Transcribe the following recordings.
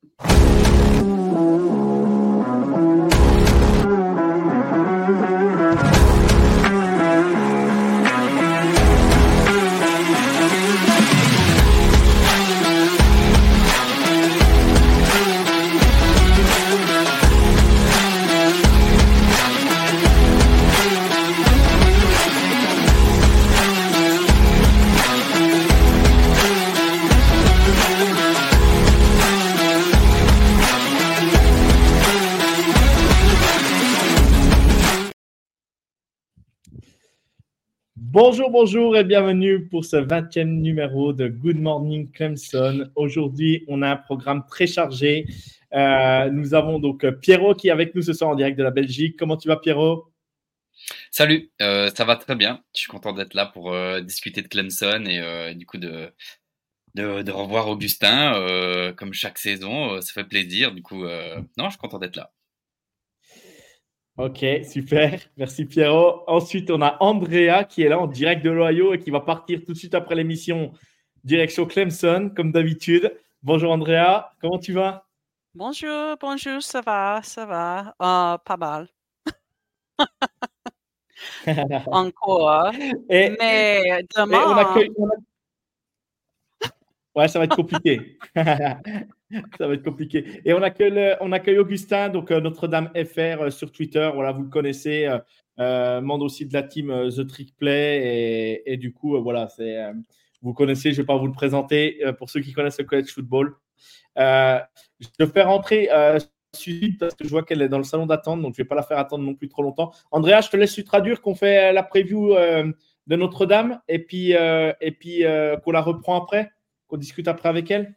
Thank you. Bonjour, bonjour et bienvenue pour ce 20e numéro de Good Morning Clemson. Aujourd'hui, on a un programme très chargé. Euh, nous avons donc Pierrot qui est avec nous ce soir en direct de la Belgique. Comment tu vas, Pierrot? Salut, euh, ça va très bien. Je suis content d'être là pour euh, discuter de Clemson et du coup de, de, de revoir Augustin comme chaque saison. ça fait plaisir. Du coup, non, je suis content d'être là. Ok, super. Merci Pierrot. Ensuite, on a Andrea qui est là en direct de l'Ohio et qui va partir tout de suite après l'émission direction Clemson, comme d'habitude. Bonjour Andrea, comment tu vas? Bonjour, bonjour, ça va, ça va. Uh, pas mal. Encore. Et, mais demain. on accueille, Ouais, ça va être compliqué. ça va être compliqué. Et on accueille, Augustin, donc euh, Notre-Dame FR euh, sur Twitter. Voilà, vous le connaissez. Euh, euh aussi de la team The Trick Play. Et, du coup, voilà, c'est, vous connaissez, je ne vais pas vous le présenter pour ceux qui connaissent le college football. je vais faire rentrer suite parce que je vois qu'elle est dans le salon d'attente, donc je ne vais pas la faire attendre non plus trop longtemps. Andrea, je te laisse traduire qu'on fait la preview de Notre-Dame et puis, et puis qu'on la reprend après, qu'on discute après avec elle?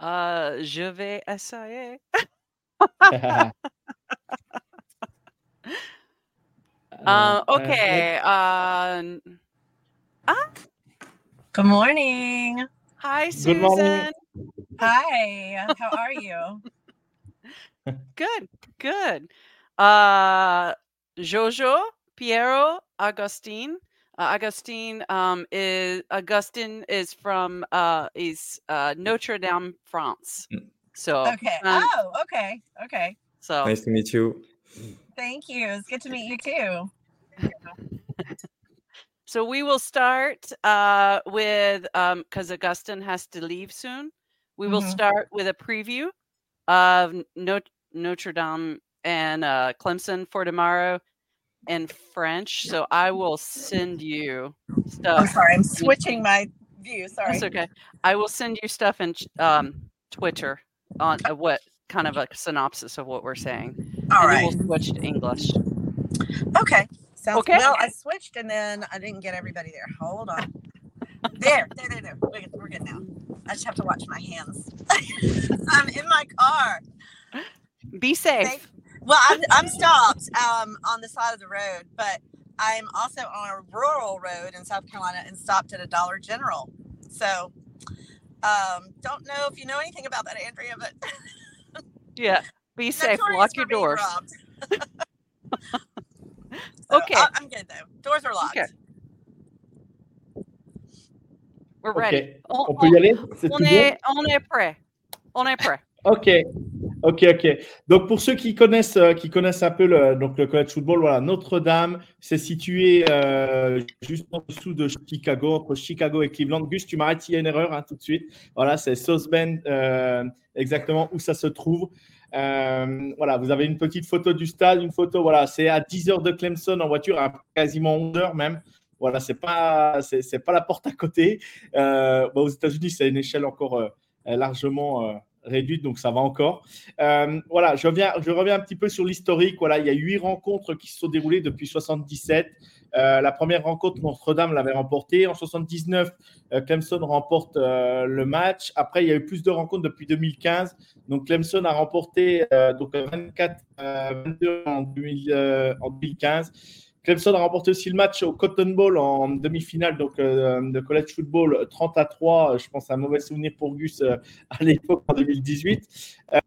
Uh, je vais essayer. uh, okay. Uh, ah? Good morning. Hi, Susan. Good morning. Hi. How are you? good. Good. Uh, Jojo, Piero, Augustine. Uh, Augustine um, is Augustine is from uh, is uh, Notre Dame, France. Mm. So okay. Um, oh, okay, okay. So nice to meet you. Thank you. It's good to meet you too. so we will start uh, with because um, Augustine has to leave soon. We will mm-hmm. start with a preview of Notre, Notre Dame and uh, Clemson for tomorrow in French, so I will send you stuff. I'm sorry, I'm switching my view. Sorry. That's okay. I will send you stuff in um, Twitter on uh, what kind of a synopsis of what we're saying. All and right. We'll switch to English. Okay. Sounds okay. Well, I switched and then I didn't get everybody there. Hold on. there, there, there, there. We're good, we're good now. I just have to watch my hands. I'm in my car. Be safe. Thank, well, I'm, I'm stopped um, on the side of the road, but I'm also on a rural road in South Carolina and stopped at a Dollar General. So, um, don't know if you know anything about that, Andrea, but yeah, be safe. Lock your doors. so okay, I, am good though. Doors are locked. Okay. We're ready. Okay. On, on peut y aller? On est, on est prêt. On est prêt. Ok, ok, ok. Donc pour ceux qui connaissent, euh, qui connaissent un peu le, donc le college football, voilà, Notre-Dame, c'est situé euh, juste en dessous de Chicago, entre Chicago et Cleveland. Gus, tu m'arrêtes s'il y a une erreur hein, tout de suite. Voilà, c'est South Bend, euh, exactement où ça se trouve. voilà, vous avez une petite photo du stade, une photo, voilà, c'est à 10 heures de Clemson en voiture, à quasiment 11 heures même. Voilà, c'est pas, c'est, pas la porte à côté. aux États-Unis, c'est une échelle encore largement réduite, donc ça va encore. Euh, voilà, je reviens, un petit peu sur l'historique. Voilà, il y a huit rencontres qui se sont déroulées depuis 77. Euh, la première rencontre, Notre-Dame l'avait remportée. En 79, euh, Clemson remporte le match. Après, il y a eu plus de rencontres depuis 2015. Donc, Clemson a remporté donc 24 22 en, 2015. Clemson a remporté aussi le match au Cotton Bowl en demi-finale donc, euh, de college football 30 à 3. Je pense à un mauvais souvenir pour Gus euh, à l'époque en 2018.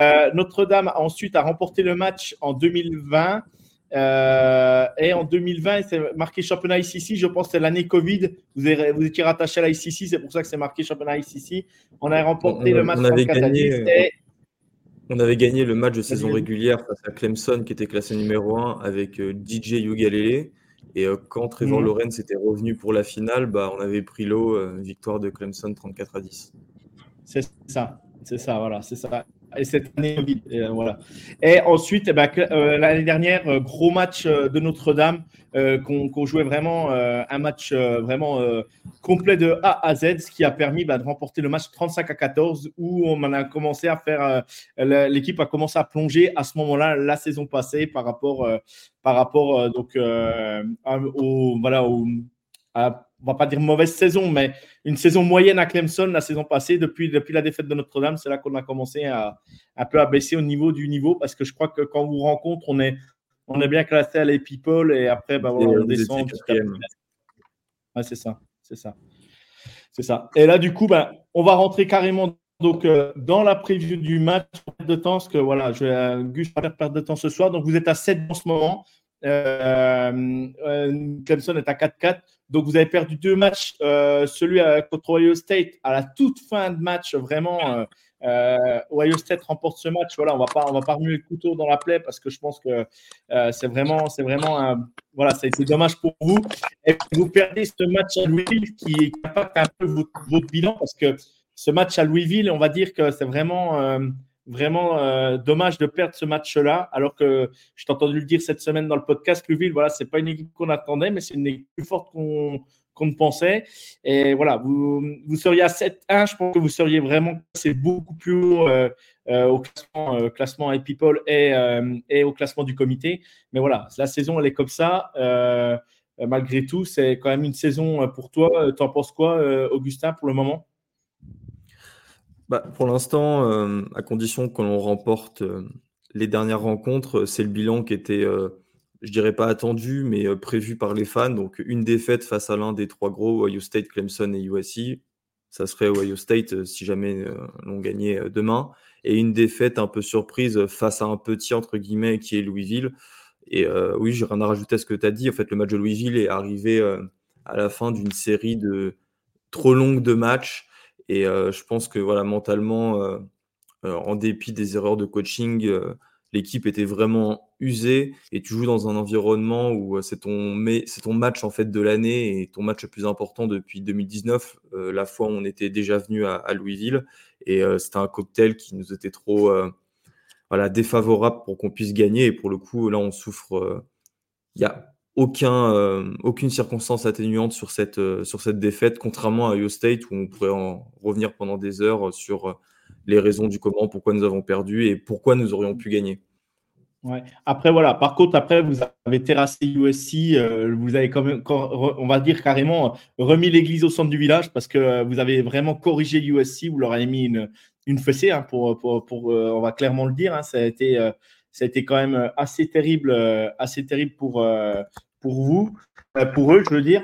Euh, Notre-Dame ensuite a remporté le match en 2020. et en 2020, c'est marqué championnat ICC. Je pense que c'est l'année Covid. Vous, étiez rattaché à la ICC, c'est pour ça que c'est marqué championnat ICC. On a remporté le match on avait gagné, on avait gagné le match de saison régulière face à Clemson, qui était classé numéro 1 avec euh, DJ Ugalele. Et euh, quand Trevor mmh. Lawrence était revenu pour la finale, bah, on avait pris l'eau, euh, victoire de Clemson 34 à 10. C'est ça, c'est ça, voilà, c'est ça et cette année euh, voilà. et ensuite, eh ben, euh, l'année dernière, euh, gros match de Notre-Dame, qu'on jouait vraiment un match vraiment complet de A à Z, ce qui a permis bah, de remporter le match 35 à 14, où on a commencé à faire, l'équipe a commencé à plonger à ce moment-là, la saison passée, par rapport, par rapport donc, au, voilà, à on va pas dire mauvaise saison, mais une saison moyenne à Clemson la saison passée. Depuis, depuis la défaite de Notre-Dame, c'est là qu'on a commencé à un peu à baisser au niveau du niveau parce que je crois que quand on vous rencontre, on est, on est bien classé à les people et après, bah, on descend. c'est ça, c'est ça. C'est ça. Et là, du coup, ben, on va rentrer carrément donc, euh, dans la preview du match, de temps, parce que voilà, je euh, Gus faire perdre de temps ce soir. Donc, vous êtes à 7 en ce moment. Euh, euh, Clemson est à 4-4. Donc, vous avez perdu deux matchs. Euh, celui contre Ohio State, à la toute fin de match, vraiment, Ohio State remporte ce match. Voilà, on va pas, on va pas remuer le couteau dans la plaie parce que je pense que c'est vraiment, c'est vraiment un, voilà, ça a été dommage pour vous. Et vous perdez ce match à Louisville qui impacte un peu votre bilan parce que ce match à Louisville, on va dire que c'est vraiment vraiment euh, dommage de perdre ce match-là, alors que je t'ai entendu le dire cette semaine dans le podcast, Louisville, voilà, c'est pas une équipe qu'on attendait, mais c'est une équipe plus forte qu'on qu'on ne pensait. Et voilà, vous, vous seriez à 7-1, je pense que vous seriez vraiment c'est beaucoup plus haut euh, euh, au classement, classement et People et, et, au classement du comité. Mais voilà, la saison, elle est comme ça. malgré tout, c'est quand même une saison pour toi. Tu en penses quoi, Augustin, pour le moment? Bah, pour l'instant, euh, à condition que l'on remporte euh, les dernières rencontres, c'est le bilan qui était, euh, je dirais pas attendu, mais prévu par les fans. Donc une défaite face à l'un des trois gros, Ohio State, Clemson et USC. Ça serait Ohio State si jamais l'on gagnait demain. Et une défaite un peu surprise face à un petit, entre guillemets, qui est Louisville. Et oui, j'ai rien à rajouter à ce que tu as dit. En fait, le match de Louisville est arrivé à la fin d'une série de trop longue de matchs et je pense que voilà, mentalement, en dépit des erreurs de coaching, l'équipe était vraiment usée. Et tu joues dans un environnement où c'est ton, ton match en fait de l'année et ton match le plus important depuis 2019, la fois où on était déjà venu à, Louisville. Et c'était un cocktail qui nous était trop voilà, défavorable pour qu'on puisse gagner. Et pour le coup là on souffre. Il y a aucun, euh, aucune circonstance atténuante sur cette, euh, sur cette défaite, contrairement à Iowa State où on pourrait en revenir pendant des heures sur euh, les raisons du comment, pourquoi nous avons perdu et pourquoi nous aurions pu gagner. Ouais. Après, voilà. Par contre, après, vous avez terrassé USC. vous avez quand même, on va dire carrément, remis l'église au centre du village parce que vous avez vraiment corrigé USC. Vous leur avez mis une, une fessée, hein, pour, pour, pour on va clairement le dire. Hein. ça, a été, ça a été quand même assez terrible, assez terrible pour, pour vous, euh, pour eux, je veux dire.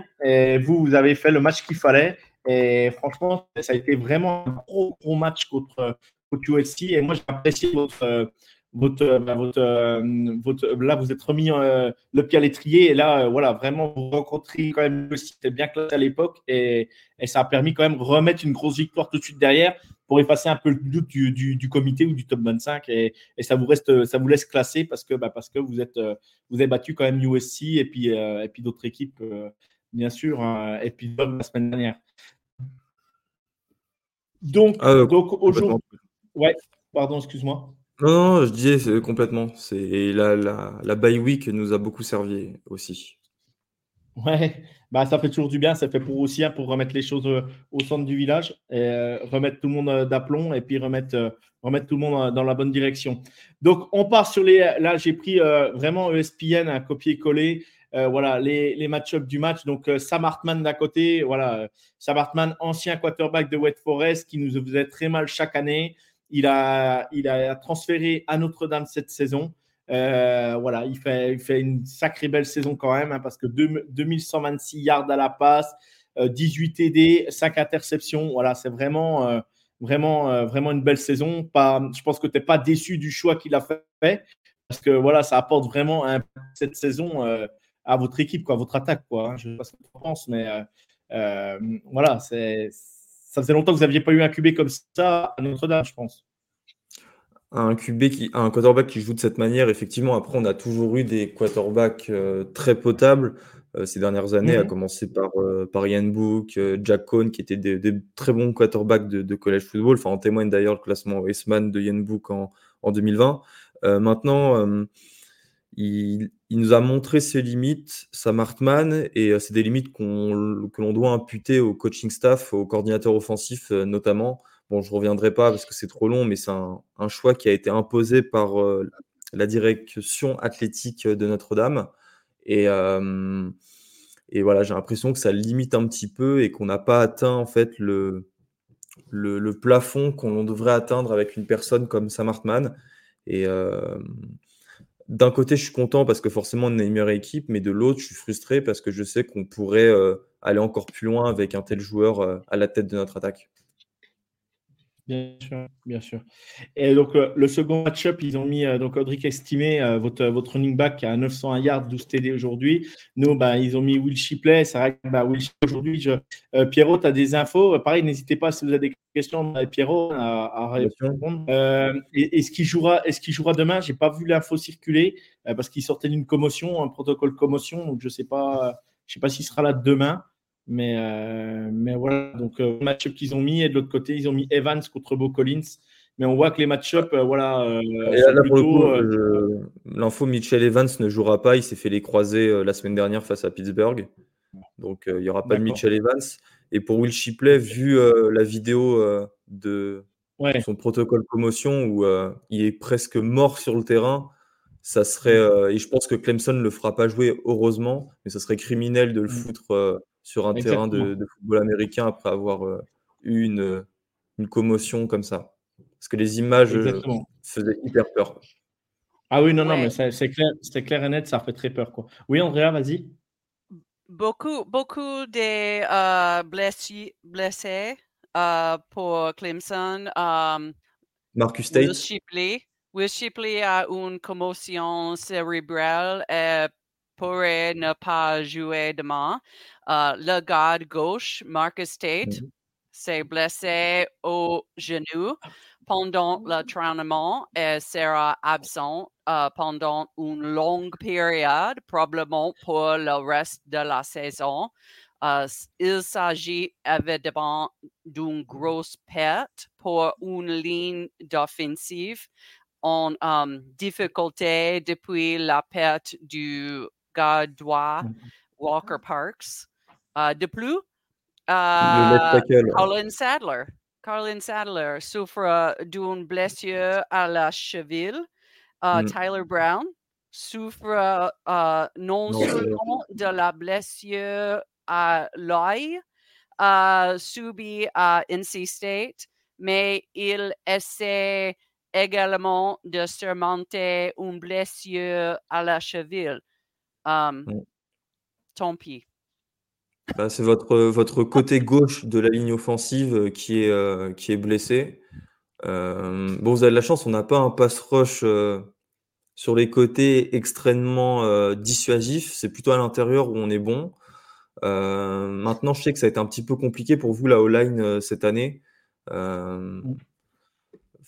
Vous, vous avez fait le match qu'il fallait. Et franchement, ça a été vraiment un gros, gros match contre, contre USC. Et moi, j'ai apprécié votre, votre, bah, votre, euh, votre, là, vous êtes remis euh, le pied à l'étrier. Et là, voilà, vraiment, vous rencontrez quand même le site bien classé à l'époque. Et, et, ça a permis quand même de remettre une grosse victoire tout de suite derrière pour effacer un peu le doute du, du, comité ou du top 25 et, et, ça vous reste ça vous laisse classer parce que bah, parce que vous êtes vous avez battu quand même USC et puis euh, et puis d'autres équipes euh, bien sûr hein, et puis la semaine dernière. Donc ah, donc aujourd'hui ouais pardon excuse-moi. Non, je disais complètement. C'est la, la, la bye week nous a beaucoup servi aussi. Ouais, bah ça fait toujours du bien, ça fait pour aussi pour remettre les choses euh, au centre du village et euh, remettre tout le monde euh, d'aplomb et puis remettre, remettre tout le monde dans la bonne direction. Donc on part sur les. Là j'ai pris vraiment ESPN copier-coller. voilà les, les match-ups du match. Donc Sam Hartman d'un côté, voilà Sam Hartman, ancien quarterback de West Forest qui nous faisait très mal chaque année. Il a, il a transféré à Notre-Dame cette saison. Euh, voilà, il fait, il fait une sacrée belle saison quand même, hein, parce que 2126 yards à la passe, 18 TD, 5 interceptions. Voilà, c'est vraiment, euh, vraiment, euh, vraiment une belle saison. Pas, je pense que tu n'es pas déçu du choix qu'il a fait, parce que voilà, ça apporte vraiment cette saison à votre équipe, quoi, à votre attaque. Quoi, hein. Je ne sais pas ce que tu penses, mais voilà, c'est, ça faisait longtemps que vous n'aviez pas eu un QB comme ça à Notre-Dame, je pense un QB qui, un quarterback qui joue de cette manière, effectivement, après, on a toujours eu des quarterbacks euh, très potables euh, ces dernières années, à mhm. commencer par, euh, par Ian Book, Jack Cohn, qui étaient des, très bons quarterbacks de, college football. Enfin, en témoigne d'ailleurs le classement Weissman de Ian Book en, en 2020. maintenant, il, nous a montré ses limites, Sam Hartman, et c'est des limites que l'on doit imputer au coaching staff, au coordinateur offensif notamment. Bon, je ne reviendrai pas parce que c'est trop long, mais c'est un, choix qui a été imposé par euh, la direction athlétique de Notre-Dame. Et, euh, voilà, j'ai l'impression que ça limite un petit peu et qu'on n'a pas atteint en fait le, plafond qu'on devrait atteindre avec une personne comme Sam Hartman. Et euh, d'un côté, je suis content parce que forcément, on est une meilleure équipe, mais de l'autre, je suis frustré parce que je sais qu'on pourrait aller encore plus loin avec un tel joueur à la tête de notre attaque. Bien sûr, bien sûr. Et donc, euh, le second match-up, ils ont mis, euh, donc, Audric estimé, euh, votre, votre running back à 901 yards, 12 TD aujourd'hui. Nous, bah, ils ont mis Will Shipley. C'est vrai que bah, Will aujourd'hui, je... Pierrot, tu as des infos? Pareil, n'hésitez pas si vous avez des questions, Pierrot, à, répondre. est-ce qu'il jouera, est jouera demain? Je n'ai pas vu l'info circuler parce qu'il sortait d'une commotion, un protocole commotion. Donc, je ne sais pas, je sais pas s'il sera là demain. Mais, euh, mais voilà, donc euh, match-up qu'ils ont mis, et de l'autre côté, ils ont mis Evans contre Bo Collins. Mais on voit que les match-up, euh, voilà. l'info Mitchell Evans ne jouera pas. Il s'est fait les croiser la semaine dernière face à Pittsburgh. Donc il n'y aura pas de Mitchell Evans. Et pour Will Shipley, vu la vidéo de son protocole commotion où il est presque mort sur le terrain, ça serait. et je pense que Clemson ne le fera pas jouer, heureusement, mais ça serait criminel de le mm. foutre sur un terrain de, football américain après avoir euh, eu une, une, commotion comme ça. Parce que les images euh, faisaient hyper peur. Ah oui, non, non, mais c'est clair, clair et net, ça fait très peur. Quoi. Oui, Andrea, vas-y. Beaucoup, beaucoup de euh, blessés, blessés pour Clemson. Marcus Tate. Will Shipley. Will Shipley a une commotion cérébrale et pourrait ne pas jouer demain. Euh, le garde gauche, Marcus Tate, mmh s'est blessé au genou pendant l'entraînement et sera absent euh, pendant une longue période, probablement pour le reste de la saison. Euh, il s'agit évidemment d'une grosse perte pour une ligne d'offensive en difficulté depuis la perte du gardois mmh Walker Parks. Uh, de plus, uh, Colin Sadler. Colin Sadler souffre d'une blessure à la cheville. Uh, mm. Tyler Brown souffre uh, non, seulement de la blessure à l'œil uh, subie à NC State, mais il essaie également de surmonter une blessure à la cheville. Tant pis. Bah, c'est votre, votre côté gauche de la ligne offensive qui est, euh, qui est blessé. Euh, bon, vous avez de la chance, on n'a pas un pass rush sur les côtés extrêmement dissuasif. C'est plutôt à l'intérieur où on est bon. maintenant, je sais que ça a été un petit peu compliqué pour vous, la O-line, cette année.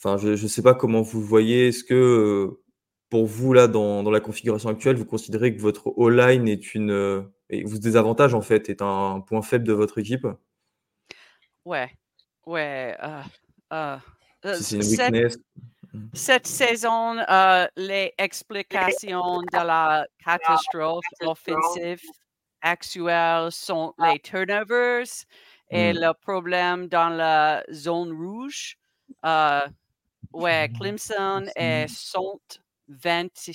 Enfin, je ne sais pas comment vous voyez. Est-ce que pour vous, là, dans, dans, la configuration actuelle, vous considérez que votre O-line est une et vous désavantage en fait est un point faible de votre équipe? Ouais, ouais. Euh, euh, euh, c'est une weakness. Cette, saison, les explications de la catastrophe offensive actuel sont les turnovers et Mm. le problème dans la zone rouge. Euh, ouais, Clemson est sont 20,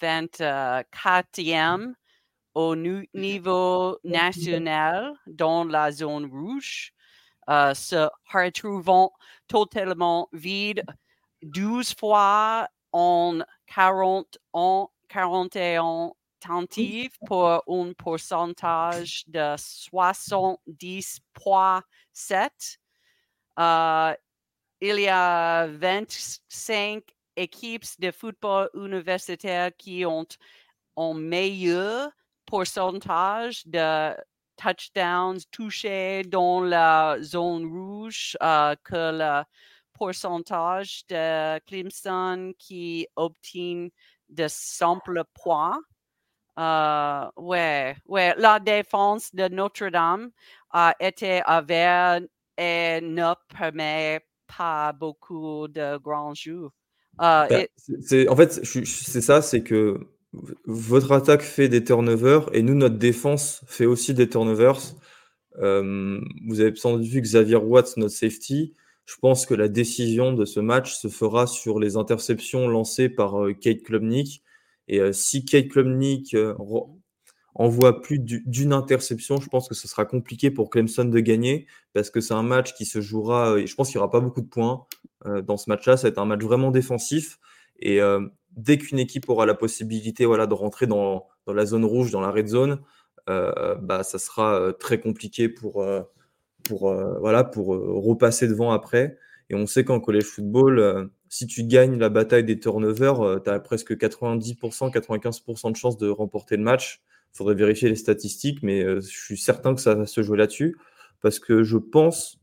24e au niveau national dans la zone rouge, euh, se retrouvant totalement vide 12 fois en 40 en 41 tentatives pour un pourcentage de 70,7. Euh, il y a 25 équipes de football universitaire qui ont un meilleur pourcentage de touchdowns touchés dans la zone rouge euh, que le pourcentage de Clemson qui obtient de simples points. Euh, ouais, la défense de Notre-Dame a été avère et ne permet pas beaucoup de grands jeux. Euh, Bah, et- c'est- en fait, c'est ça, c'est que votre attaque fait des turnovers et nous, notre défense fait aussi des turnovers. Euh, vous avez sans doute vu Xavier Watts, notre safety. Je pense que la décision de ce match se fera sur les interceptions lancées par euh, Kate Klubnik. Et euh, si Kate Klubnik envoie plus du- d'une interception, je pense que ce sera compliqué pour Clemson de gagner parce que c'est un match qui se jouera. et je pense qu'il n'y aura pas beaucoup de points dans ce match-là. Ça va être un match vraiment défensif. Et euh, dès qu'une équipe aura la possibilité voilà, de rentrer dans, la zone rouge, dans la red zone, euh, bah, ça sera euh, très compliqué pour, euh, pour, euh, voilà, pour euh, repasser devant après. Et on sait qu'en college football, euh, si tu gagnes la bataille des turnovers, tu as presque 90%, 95% de chances de remporter le match. Il faudrait vérifier les statistiques, mais euh, je suis certain que ça va se jouer là-dessus. Parce que je pense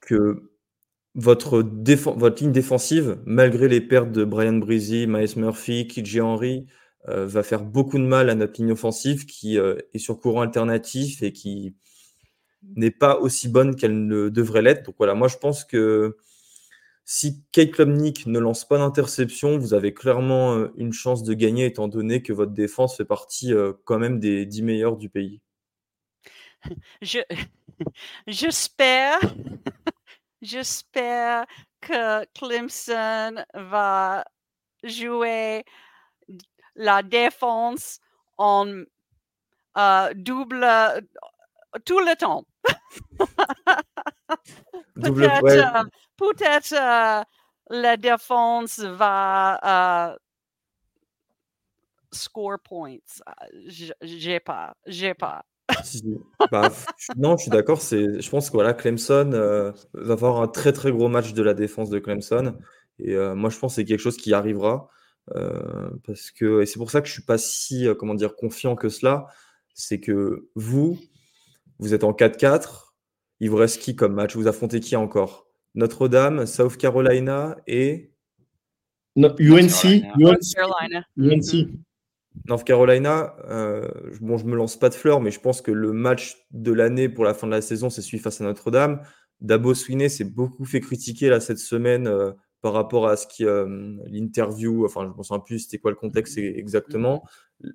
que votre, votre ligne défensive, malgré les pertes de Brian Breezy, Miles Murphy, KJ Henry, euh, va faire beaucoup de mal à notre ligne offensive qui euh, est sur courant alternatif et qui n'est pas aussi bonne qu'elle ne devrait l'être. Donc voilà, moi je pense que si Kate Klubnik ne lance pas d'interception, vous avez clairement euh, une chance de gagner étant donné que votre défense fait partie quand même des 10 meilleurs du pays. je, j'espère, que Clemson va jouer la défense en euh, double euh, tout le temps. Peut-être, ouais, euh, euh, la défense va score points. J- J'ai pas, j'ai pas. Si, si. Bah, non, je suis d'accord. C'est, je pense que voilà, Clemson euh, va avoir un très très gros match de la défense de Clemson. Et euh, moi, je pense que c'est quelque chose qui arrivera. euh, parce que, et c'est pour ça que je suis pas si, euh, comment dire, confiant que cela. C'est que vous, vous êtes en 4-4. Il vous reste qui comme match? Vous affrontez qui encore? Notre-Dame, South Carolina et No, UNC, Carolina. North UNC, Carolina. UNC. Mhm. North Carolina, euh, bon, je me lance pas de fleurs, mais je pense que le match de l'année pour la fin de la saison, c'est celui face à Notre-Dame. Dabo Swinney s'est beaucoup fait critiquer là cette semaine euh, par rapport à ce qui euh, l'interview, enfin je ne me souviens plus c'était quoi le contexte e- exactement.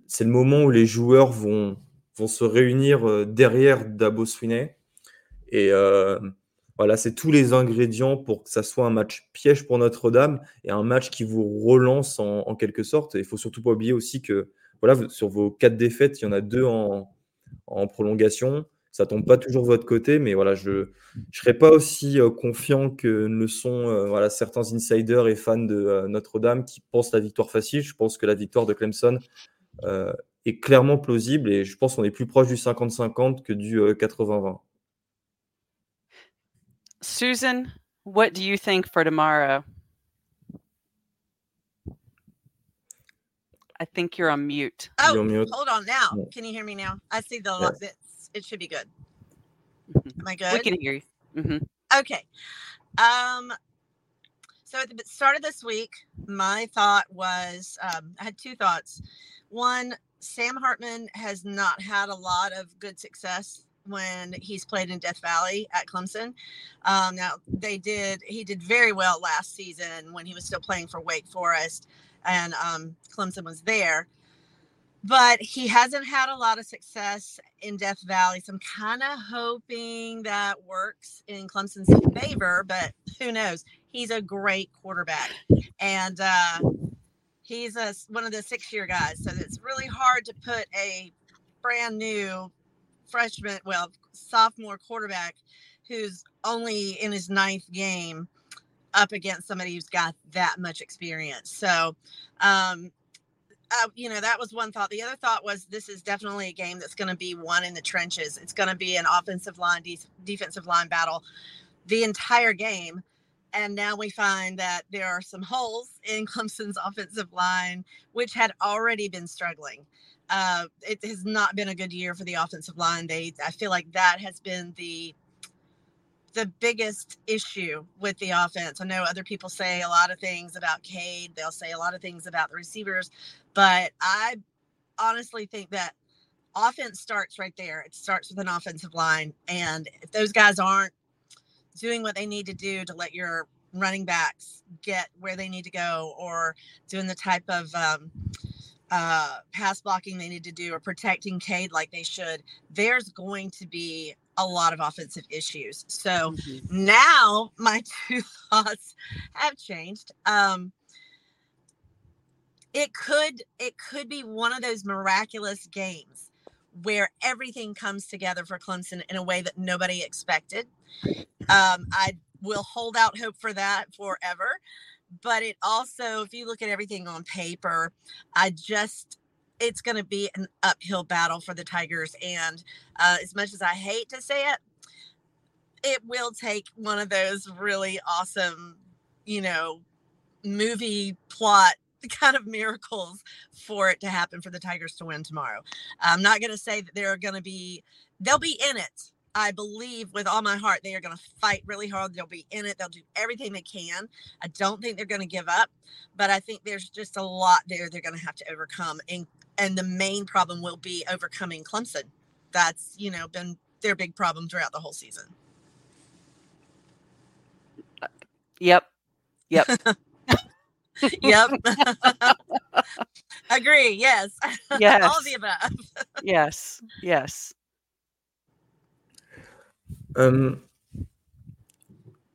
C'est le moment où les joueurs vont, vont se réunir euh, derrière Dabo Swinney. Et euh, voilà, c'est tous les ingrédients pour que ça soit un match piège pour Notre-Dame et un match qui vous relance en, quelque sorte. Et il faut surtout pas oublier aussi que voilà, sur vos quatre défaites, il y en a deux en, en prolongation. Ça tombe pas toujours de votre côté, mais voilà, je ne serais pas aussi euh, confiant que le sont euh, voilà, certains insiders et fans de euh, Notre-Dame qui pensent la victoire facile. Je pense que la victoire de Clemson est clairement plausible et je pense qu'on est plus proche du 50-50 que du euh, 80-20. Susan, what do you think for tomorrow? I think you're on mute. Oh, You're mute. hold on now. Can you hear me now? I see the Yeah. it's, it should be good. Mhm. Am I We good? can hear you. hmm Okay. Um so at the start of this week, my thought was um, I had two thoughts. One, Sam Hartman has not had a lot of good success when he's played in Death Valley at Clemson. Um, now they did he did very well last season when he was still playing for Wake Forest and um, Clemson was there. but he hasn't had a lot of success in Death Valley. So I'm kind of hoping that works in Clemson's favor, but who knows? He's a great quarterback, and uh, he's a one of the six year guys. So it's really hard to put a brand new freshman, well, sophomore quarterback who's only in his ninth game up against somebody who's got that much experience. So, um, uh, you know, that was one thought. The other thought was this is definitely a game that's going to be won in the trenches. It's going to be an offensive line, de- defensive line battle the entire game. And now we find that there are some holes in Clemson's offensive line, which had already been struggling. Uh, it has not been a good year for the offensive line. They, I feel like that has been the the biggest issue with the offense. I know other people say a lot of things about Cade. They'll say a lot of things about the receivers, but I honestly think that offense starts right there. It starts with an offensive line, and if those guys aren't doing what they need to do to let your running backs get where they need to go, or doing the type of um, uh, pass blocking they need to do, or protecting Cade like they should, there's going to be a lot of offensive issues. So mm-hmm. now my two thoughts have changed. Um, it could it could be one of those miraculous games where everything comes together for Clemson in a way that nobody expected. Um, I will hold out hope for that forever. But it also, if you look at everything on paper, I just it's going to be an uphill battle for the Tigers. And uh, as much as I hate to say it, it will take one of those really awesome, you know, movie plot kind of miracles for it to happen for the Tigers to win tomorrow. I'm not going to say that they're going to be, they'll be in it. I believe with all my heart they are going to fight really hard. They'll be in it. They'll do everything they can. I don't think they're going to give up, but I think there's just a lot there they're going to have to overcome, and and the main problem will be overcoming Clemson. That's you know been their big problem throughout the whole season. Yep. Yep. yep. Agree. Yes. Yes. All the above. yes. Yes. Euh,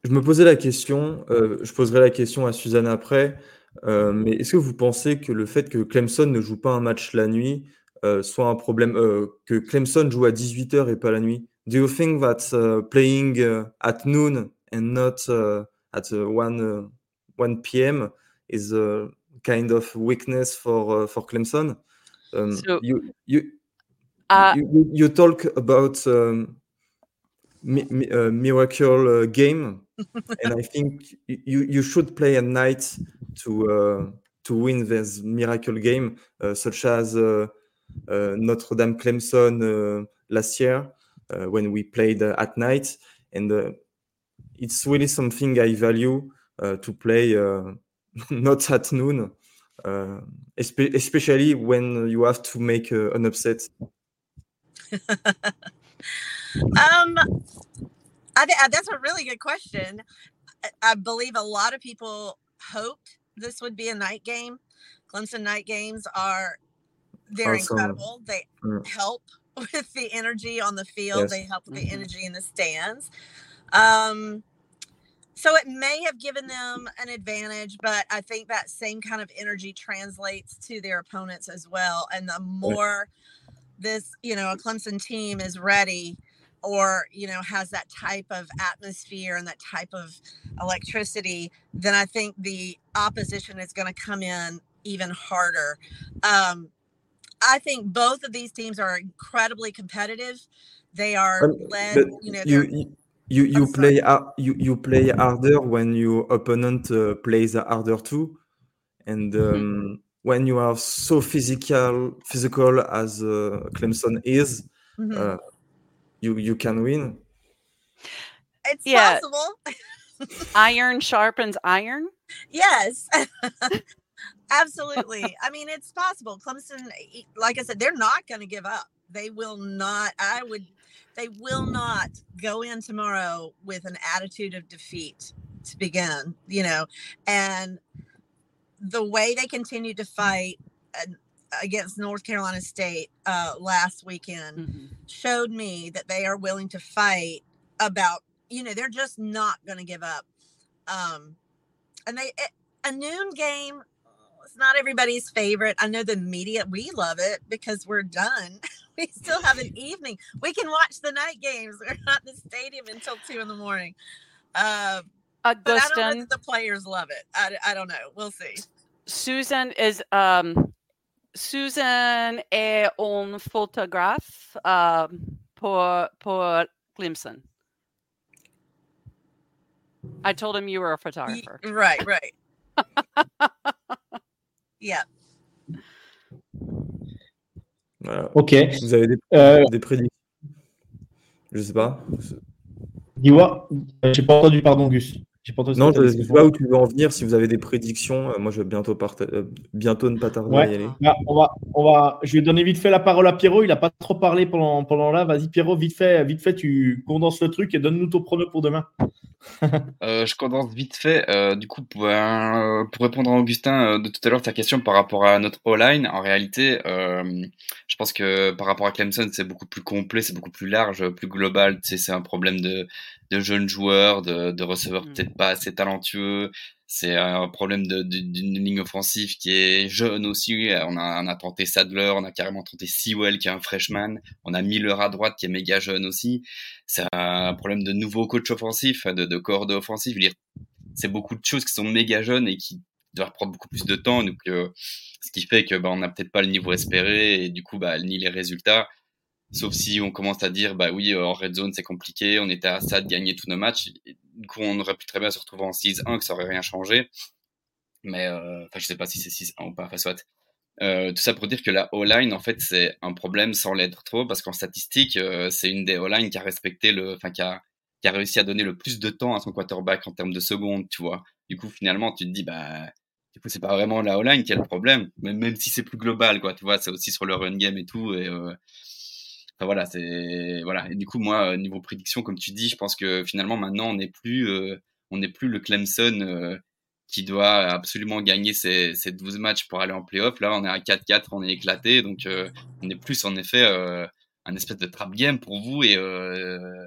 je me posais la question, euh, je poserai la question à Suzanne après, euh, mais est-ce que vous pensez que le fait que Clemson ne joue pas un match la nuit soit un problème, que Clemson joue à 18h et pas la nuit? Do you think that uh, playing uh, at noon and not uh, at 1 1 p.m. is a kind of weakness for for Clemson? Um, So you you Uh you you talk about um, mi- mi- uh, miracle uh, game, and I think you you should play at night to uh, to win this miracle game, uh, such as uh, uh, Notre Dame Clemson uh, last year uh, when we played uh, at night, and uh, it's really something I value uh, to play uh, not at noon, uh, espe- especially when you have to make uh, an upset. Um, I think that's a really good question. I, I believe a lot of people hoped this would be a night game. Clemson night games are they're Awesome. incredible. They Mm. help with the energy on the field. Yes. They help with the Mhm. energy in the stands. Um, so it may have given them an advantage, but I think that same kind of energy translates to their opponents as well. And the more this, you know, a Clemson team is ready or, you know, has that type of atmosphere and that type of electricity, then I think the opposition is going to come in even harder. Um, I think both of these teams are incredibly competitive. They are Um, led, you know, you you you, play har- you you play harder when your opponent uh, plays harder too, and Mm-hmm. um, when you are so physical physical as uh, Clemson is, Mhm. You you can win. it's Yeah. possible. iron sharpens iron. Yes. Absolutely. I mean, it's possible. Clemson, like I said, they're not going to give up. They will not. I would. They will not go in tomorrow with an attitude of defeat to begin. You know, and the way they continue to fight, and against North Carolina State uh, last weekend Mhm. showed me that they are willing to fight about, you know, they're just not going to give up. Um, and they, it- a noon game, it's not everybody's favorite. I know the media, we love it because we're done. We still have an evening. We can watch the night games. We're not in the stadium until two in the morning. Uh, but I don't know that the players love it. I, I don't know. We'll see. Susan is um, Susan est un photographe um, pour pour Clemson. I told him you were a photographer. Right, right. yeah. Voilà. Ok. Vous avez des, Euh, des prédictions? Je sais pas. Dis-moi, euh, j'ai pas entendu, pardon, Gus. Pas Non, je ne sais pas où tu veux en venir. Si vous avez des prédictions, euh, moi je vais bientôt, euh, bientôt ne pas tarder à y aller. Bah, on va, on va, je vais donner vite fait la parole à Pierrot. Il n'a pas trop parlé pendant, pendant là. Vas-y, Pierrot, vite fait, vite fait, tu condenses le truc et donne-nous ton prono pour demain. Euh, je condense vite fait. Euh, du coup, pour, euh, pour répondre à Augustin de tout à l'heure, ta question par rapport à notre O-line, en réalité, je pense que par rapport à Clemson, c'est beaucoup plus complet, c'est beaucoup plus large, plus global. Tu sais, c'est un problème de, de jeunes joueurs, de, de receveurs Mm. peut-être pas assez talentueux. C'est un problème d'une ligne offensive qui est jeune aussi. On a, on a tenté Sadler, on a carrément tenté Sewell qui est un freshman. On a Miller à droite qui est méga jeune aussi c'est un problème de nouveau coach offensif, de, de coordonnées offensif. C'est beaucoup de choses qui sont méga jeunes et qui doivent prendre beaucoup plus de temps. Donc, euh, ce qui fait que bah, on n'a peut-être pas le niveau espéré et du coup, bah, ni les résultats. Sauf si on commence à dire, bah oui, euh, en red zone c'est compliqué, on était à ça de gagner tous nos matchs. Du coup, on aurait pu très bien se retrouver en 6-1, que ça aurait rien changé. Mais, euh, enfin, je sais pas si c'est 6-1 ou pas, enfin, soit. Euh, tout ça pour dire que la O-line, en fait, c'est un problème sans l'être trop, parce qu'en statistique, euh, c'est une des O-line qui a respecté le, enfin, qui a, qui a réussi à donner le plus de temps à son quarterback en termes de secondes, tu vois. Du coup, finalement, tu te dis, bah, du coup, c'est pas vraiment la O-line qui a le problème, même, même si c'est plus global, quoi, tu vois, c'est aussi sur le run game et tout, et, euh, enfin, voilà, c'est, voilà. Et du coup, moi, euh, niveau prédiction, comme tu dis, je pense que finalement, maintenant, on n'est plus, euh, on n'est plus le Clemson, euh, qui doit absolument gagner ses, ses 12 matchs pour aller en playoff. Là, on est à 4-4, on est éclaté. Donc, euh, on est plus, en effet, euh, un espèce de trap game pour vous. Et, euh,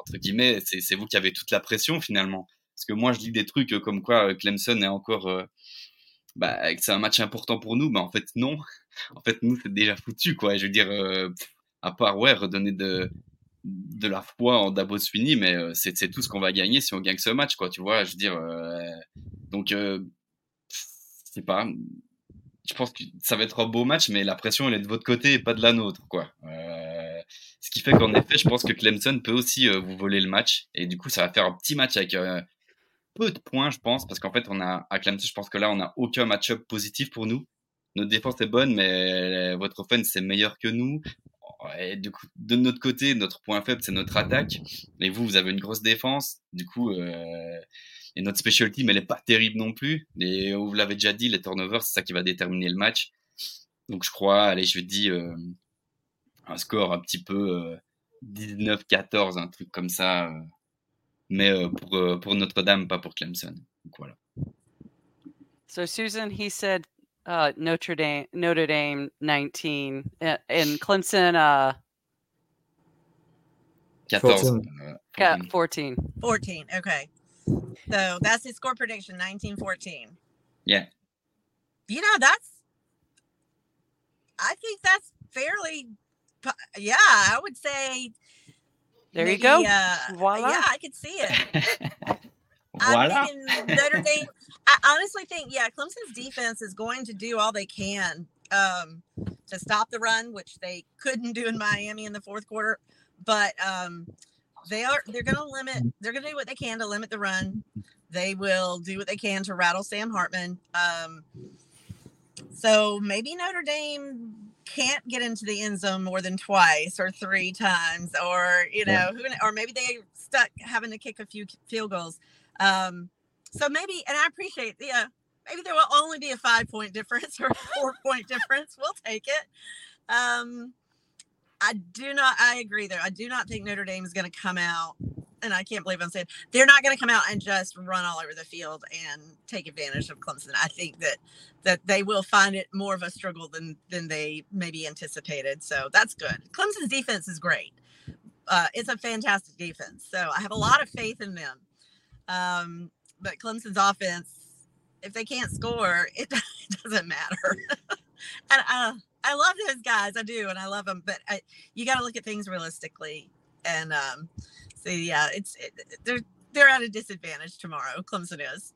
entre guillemets, c'est vous qui avez toute la pression, finalement. Parce que moi, je lis des trucs comme quoi Clemson est encore... bah, c'est un match important pour nous. Mais en fait, non. En fait, nous, c'est déjà foutu, quoi. Je veux dire, euh, à part, redonner de de la foi en Dabo Sweeney, mais euh, c'est tout ce qu'on va gagner si on gagne ce match, quoi. Tu vois, je veux dire... euh, donc, euh, je pas. Je pense que ça va être un beau match, mais la pression, elle est de votre côté et pas de la nôtre, quoi. Euh, ce qui fait qu'en effet, je pense que Clemson peut aussi vous voler le match. Et du coup, ça va faire un petit match avec peu de points, je pense, parce qu'en fait, on a à Clemson, je pense que là, on n'a aucun match-up positif pour nous. Notre défense est bonne, mais votre offense, c'est meilleur que nous. De notre côté, notre point faible, c'est notre attaque. Et vous, vous avez une grosse défense. Du coup, euh, et notre special team, elle est pas terrible non plus. Et vous l'avez déjà dit, les turnovers, c'est ça qui va déterminer le match. Donc je crois, allez, je dis euh, un score un petit peu euh, 19-14, un truc comme ça. euh, mais euh, pour, euh, pour Notre-Dame, pas pour Clemson. Donc voilà. So Susan, he said uh, Notre Dame, Notre Dame 19, uh, and Clemson uh, 14. 14. euh, got 14. 14. 14. Okay. So that's his score prediction 1914. Yeah. You know, that's, I think that's fairly, yeah, I would say. There you go. Uh, Voila. Yeah, I could see it. I'm thinking Notre Dame. I honestly think, yeah, Clemson's defense is going to do all they can um, to stop the run, which they couldn't do in Miami in the fourth quarter. But um, they are they're going to limit. They're going to do what they can to limit the run. They will do what they can to rattle Sam Hartman. Um, so maybe Notre Dame can't get into the end zone more than twice or three times, or you know, Yeah. who, or maybe they stuck having to kick a few field goals. Um, so maybe, and I appreciate, yeah, maybe there will only be a five point difference or a four point difference. We'll take it. Um, I do not, I agree though. I do not think Notre Dame is going to come out and I can't believe I'm saying they're not going to come out and just run all over the field and take advantage of Clemson. I think that that they will find it more of a struggle than than they maybe anticipated. So that's good. Clemson's defense is great. Uh, it's a fantastic defense. So I have a lot of faith in them. Um, but Clemson's offense, if they can't score, it, it doesn't matter. and uh, I love those guys. I do, and I love them. But I, you got to look at things realistically. And um, so yeah, it's it, they're they're at a disadvantage tomorrow. Clemson is.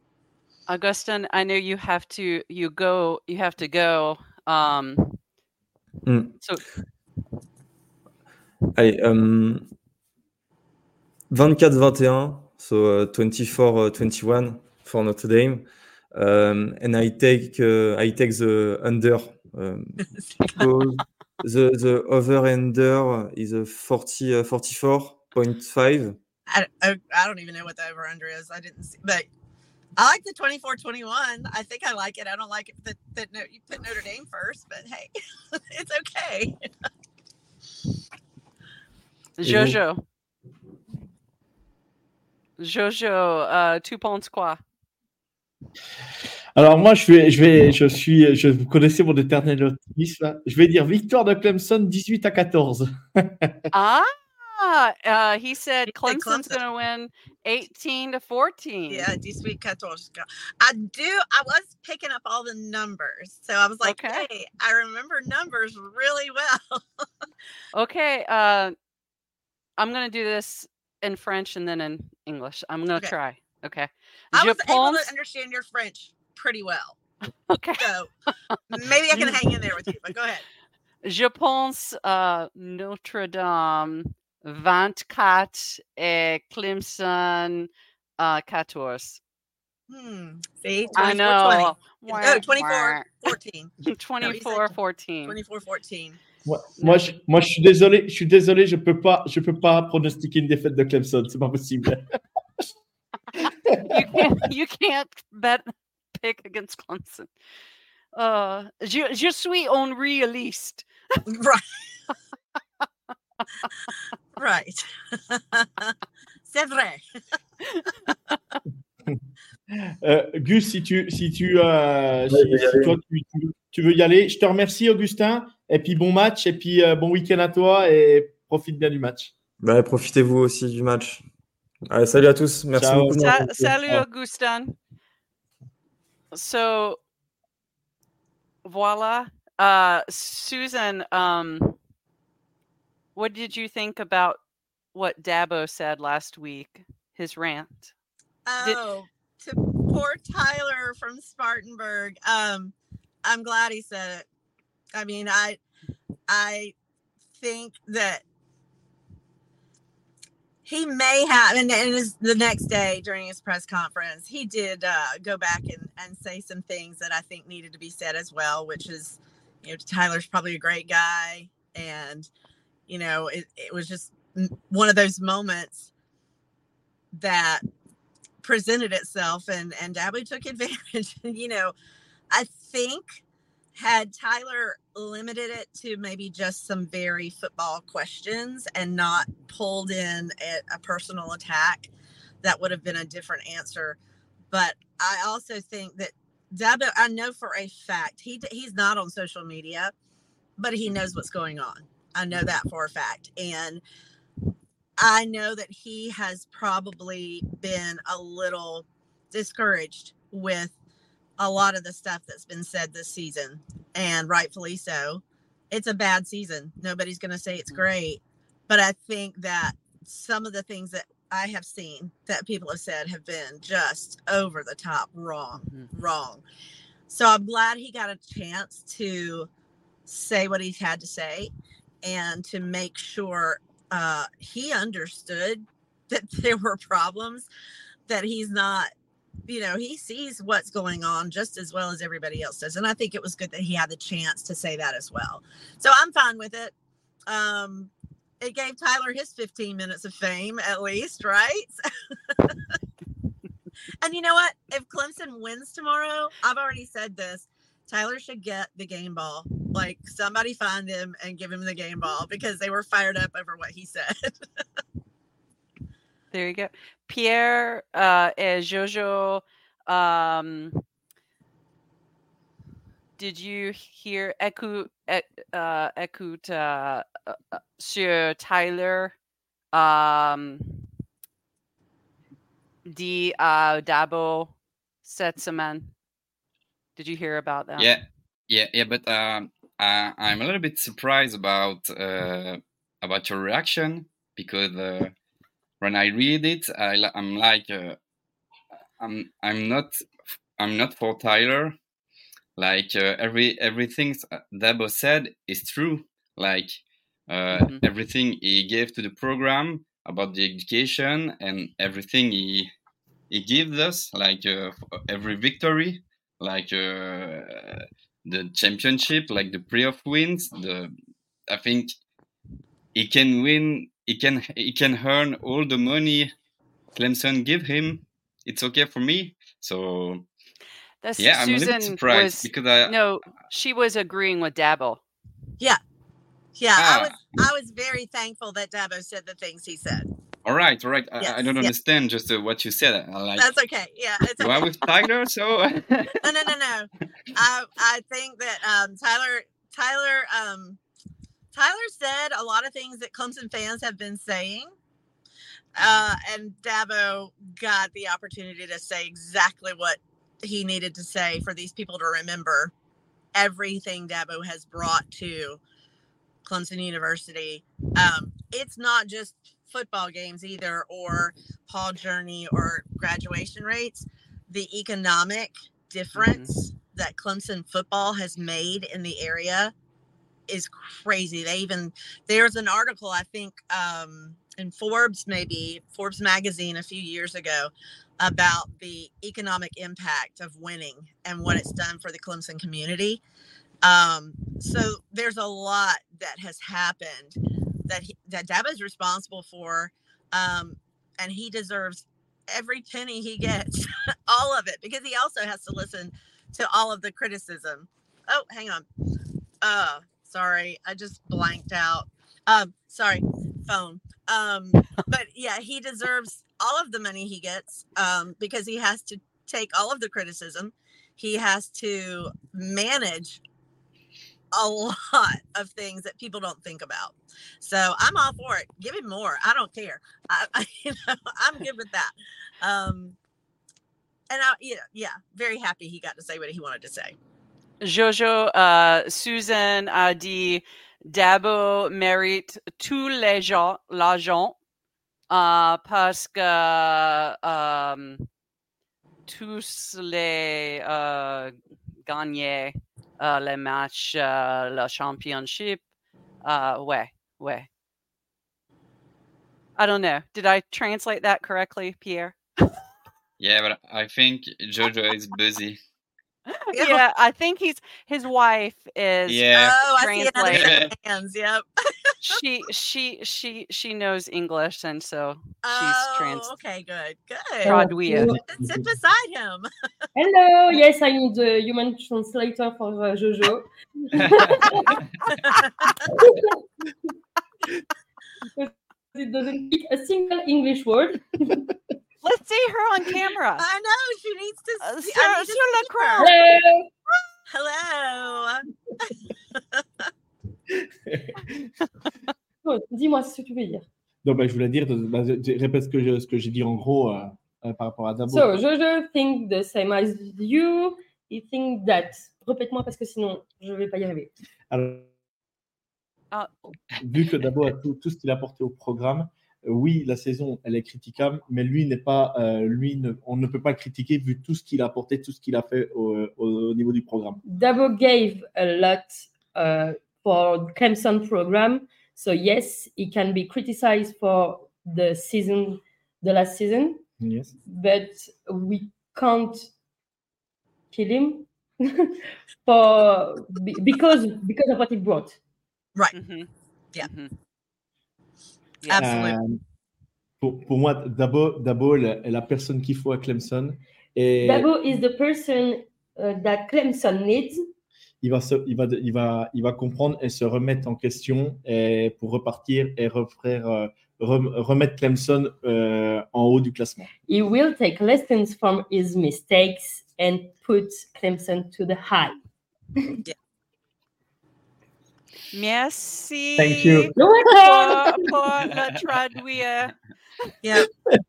Augustine, I know you have to you go you have to go. Um, Mm. So Allez, um, 24-21, so uh, 24-21 for Notre Dame. Um, and I take uh, I take the under. Um, so the the over under is a 40 uh, 44.5. I, I, I don't even know what the over under is. I didn't see, but I like the 24 21. I think I like it. I don't like it that, that no, you put Notre Dame first, but hey, it's okay. Jojo. Jojo, euh, tu penses quoi? Alors moi, je vais, je vais, je suis, je, vous connaissez mon éternel optimisme. Je vais dire victoire de Clemson 18 à 14. Ah, uh, he said Clemson's going to win 18 to 14. Yeah, D-Sweet Katorska. I do. I was picking up all the numbers, so I was like, Okay. hey, I remember numbers really well. Okay, uh, I'm going to do this in French and then in English. I'm going to Okay. try. Okay. I was able to understand your French pretty well, Okay. so maybe I can hang in there with you. But go ahead. Je pense uh, Notre Dame 24 et Clemson uh, 14. Hmm. See, 24, I know. No, 24, 14. 24 14. 24, 14. Moi, moi, je, moi, je suis désolé, je suis désolé, je peux pas, je peux pas pronostiquer une défaite de Clemson, c'est pas possible. you can't you can't bet pick against Clemson. Uh, je, je suis un réaliste. Right. right. C'est vrai. Euh, Gus, si tu, si tu, euh, si- si toi, tu, tu- tu veux y aller, je te remercie, Augustin. Et puis bon match, et puis euh, bon week-end à toi, et profite bien du match. Bah, profitez-vous aussi du match. Allez, salut à tous. Merci Ciao. beaucoup. Sa- salut. Augustin. So, voila. Uh, Susan, um, what did you think about what Dabo said last week? His rant? Did- Oh, to poor Tyler from Spartanburg. Um, I'm glad he said it. I mean, I I think that he may have and, and his, the next day during his press conference he did uh, go back and, and say some things that i think needed to be said as well which is you know tyler's probably a great guy and you know it, it was just one of those moments that presented itself and and Dabby took advantage you know i think had tyler limited it to maybe just some very football questions and not pulled in a, a personal attack that would have been a different answer. But i also think that Dabo, i know for a fact he he's not on social media but he knows what's going on. I know that for a fact and I know that he has probably been a little discouraged with a lot of the stuff that's been said this season, and rightfully so. It's a bad season. Nobody's going to say it's great, but I think that some of the things that I have seen that people have said have been just over the top wrong, Mhm. wrong. So I'm glad he got a chance to say what he had to say and to make sure uh, he understood that there were problems that he's not you know he sees what's going on just as well as everybody else does and i think it was good that he had the chance to say that as well. So i'm fine with it. Um it gave tyler his 15 minutes of fame at least right? And you know what? If clemson wins tomorrow i've already said this tyler should get the game ball like somebody find him and give him the game ball because they were fired up over what he said There you go. Pierre uh, et Jojo, um, did you hear écoute, uh, écoute uh, uh, uh, sur Tyler um, dit à Dabo cette semaine? Did you hear about that? Yeah, yeah, yeah. But um, I, I'm a little bit surprised about uh, about your reaction because uh, when I read it, I, I'm like, uh, I'm I'm not I'm not for Tyler. Like uh, every everything Dabo said is true. Like uh, Mhm. everything he gave to the program about the education and everything he he gives us, like uh, every victory, like uh, the championship, like the playoff wins. The I think he can win. He can he can earn all the money Clemson give him. It's okay for me. So That's yeah, I'm a little bit surprised was because I no, she was agreeing with Dabo. Yeah, Yeah. I Ah. was I was very thankful that Dabo said the things he said. All right, all right. I, I don't yeah. understand just uh, what you said. I like. That's okay. Yeah, it's Do I okay. with Tyler? So No, no, no, no. I I think that um, Tyler Tyler um, Tyler said a lot of things that Clemson fans have been saying. Uh, and Dabo got the opportunity to say exactly what he needed to say for these people to remember everything Dabo has brought to Clemson University. Um, it's not just football games either, or Paul Journey, or graduation rates. The economic difference that Clemson football has made in the area is crazy. They even there's an article I think um, in Forbes, maybe Forbes magazine, a few years ago, about the economic impact of winning and what it's done for the Clemson community. Um, so there's a lot that has happened that he, that Dabo is responsible for, um, and he deserves every penny he gets, all of it, because he also has to listen to all of the criticism. Oh, hang on. Uh, sorry, I just blanked out. Um, sorry, phone. Um, but yeah, he deserves all of the money he gets um, because he has to take all of the criticism. He has to manage a lot of things that people don't think about. So I'm all for it. Give him more. I don't care. I, I you know, I'm good with that. Um, and I, yeah, yeah, very happy he got to say what he wanted to say. Jojo, euh, Susan a dit Dabo mérite uh, um, tous les gens, l'argent euh, parce que euh, tous les gagnaient euh, les matchs, euh, le championship. Uh, ouais, ouais. I don't know. Did I translate that correctly, Pierre? yeah, but I think Jojo is busy. Yeah. yeah, I think he's his wife is Yeah. Oh, I see another Translate. set of hands. Yep. she she she she knows English and so she's Oh, trans okay, good, good. traduire. Sit- Sit beside him. Hello, yes, I need the human translator for uh, Jojo. It doesn't speak a single English word. Let's see her on camera. I know she needs to. Uh, see- sur, I need to see her. Hello. Hello. Dis-moi ce que tu veux dire. Donc, bah, je voulais dire, bah, je- je répète ce que je- ce que j'ai dit en gros euh, euh, par rapport à Dabo. So, Jojo think the same as you. He think that. Répète-moi parce que sinon, je vais pas y arriver. Alors, Ah. Vu que Dabo a tout, tout ce qu'il a apporté au programme, euh, oui, la saison, elle est critiquable, mais lui n'est pas, euh, lui, ne- on ne peut pas le critiquer vu tout ce qu'il a apporté, tout ce qu'il a fait au, au- au niveau du programme. Dabo gave a lot uh, for Clemson program. So yes, he can be criticized for the season, the last season, Yes. but we can't kill him for because because of what he brought. Mhm. Yeah. Mhm. Absolutely. Euh, pour, pour moi, Dabo, Dabo la- est la personne qu'il faut à Clemson. Et Dabo is the person uh, that Clemson needs il va, se- il, va, il, va, il va comprendre et se remettre en question et pour repartir et refaire, euh, rem- remettre Clemson euh, en haut du classement. He will take lessons from his mistakes and put Clemson to the high. Merci. Thank you. Pour, pour le traduire. Yeah.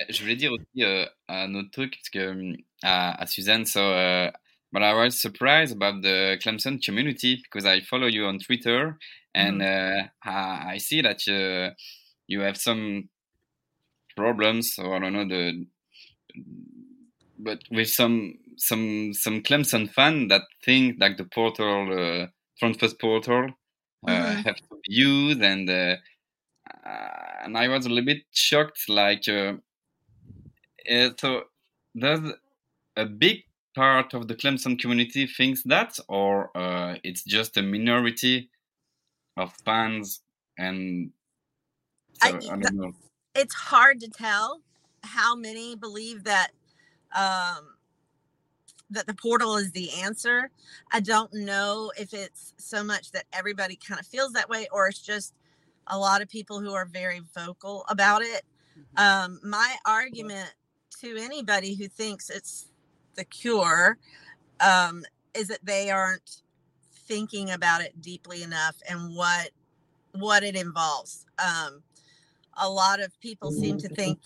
Euh, Je voulais dire aussi euh, un autre truc parce que à Suzanne, so uh, but I was surprised about the Clemson community because I follow you on Twitter and uh, I see that you you have some problems or I don't know the but with some some some Clemson fan that think like the portal uh, transfer portal uh, Mhm. have to be used and uh, uh, and I was a little bit shocked like uh, uh, so does a big part of the Clemson community thinks that or uh, it's just a minority of fans and so, I- I, don't know it's hard to tell how many believe that um, that the portal is the answer. I don't know if it's so much that everybody kind of feels that way, or it's just a lot of people who are very vocal about it. Um, my argument to anybody who thinks it's the cure um, is that they aren't thinking about it deeply enough and what what it involves. Um, a lot of people seem to think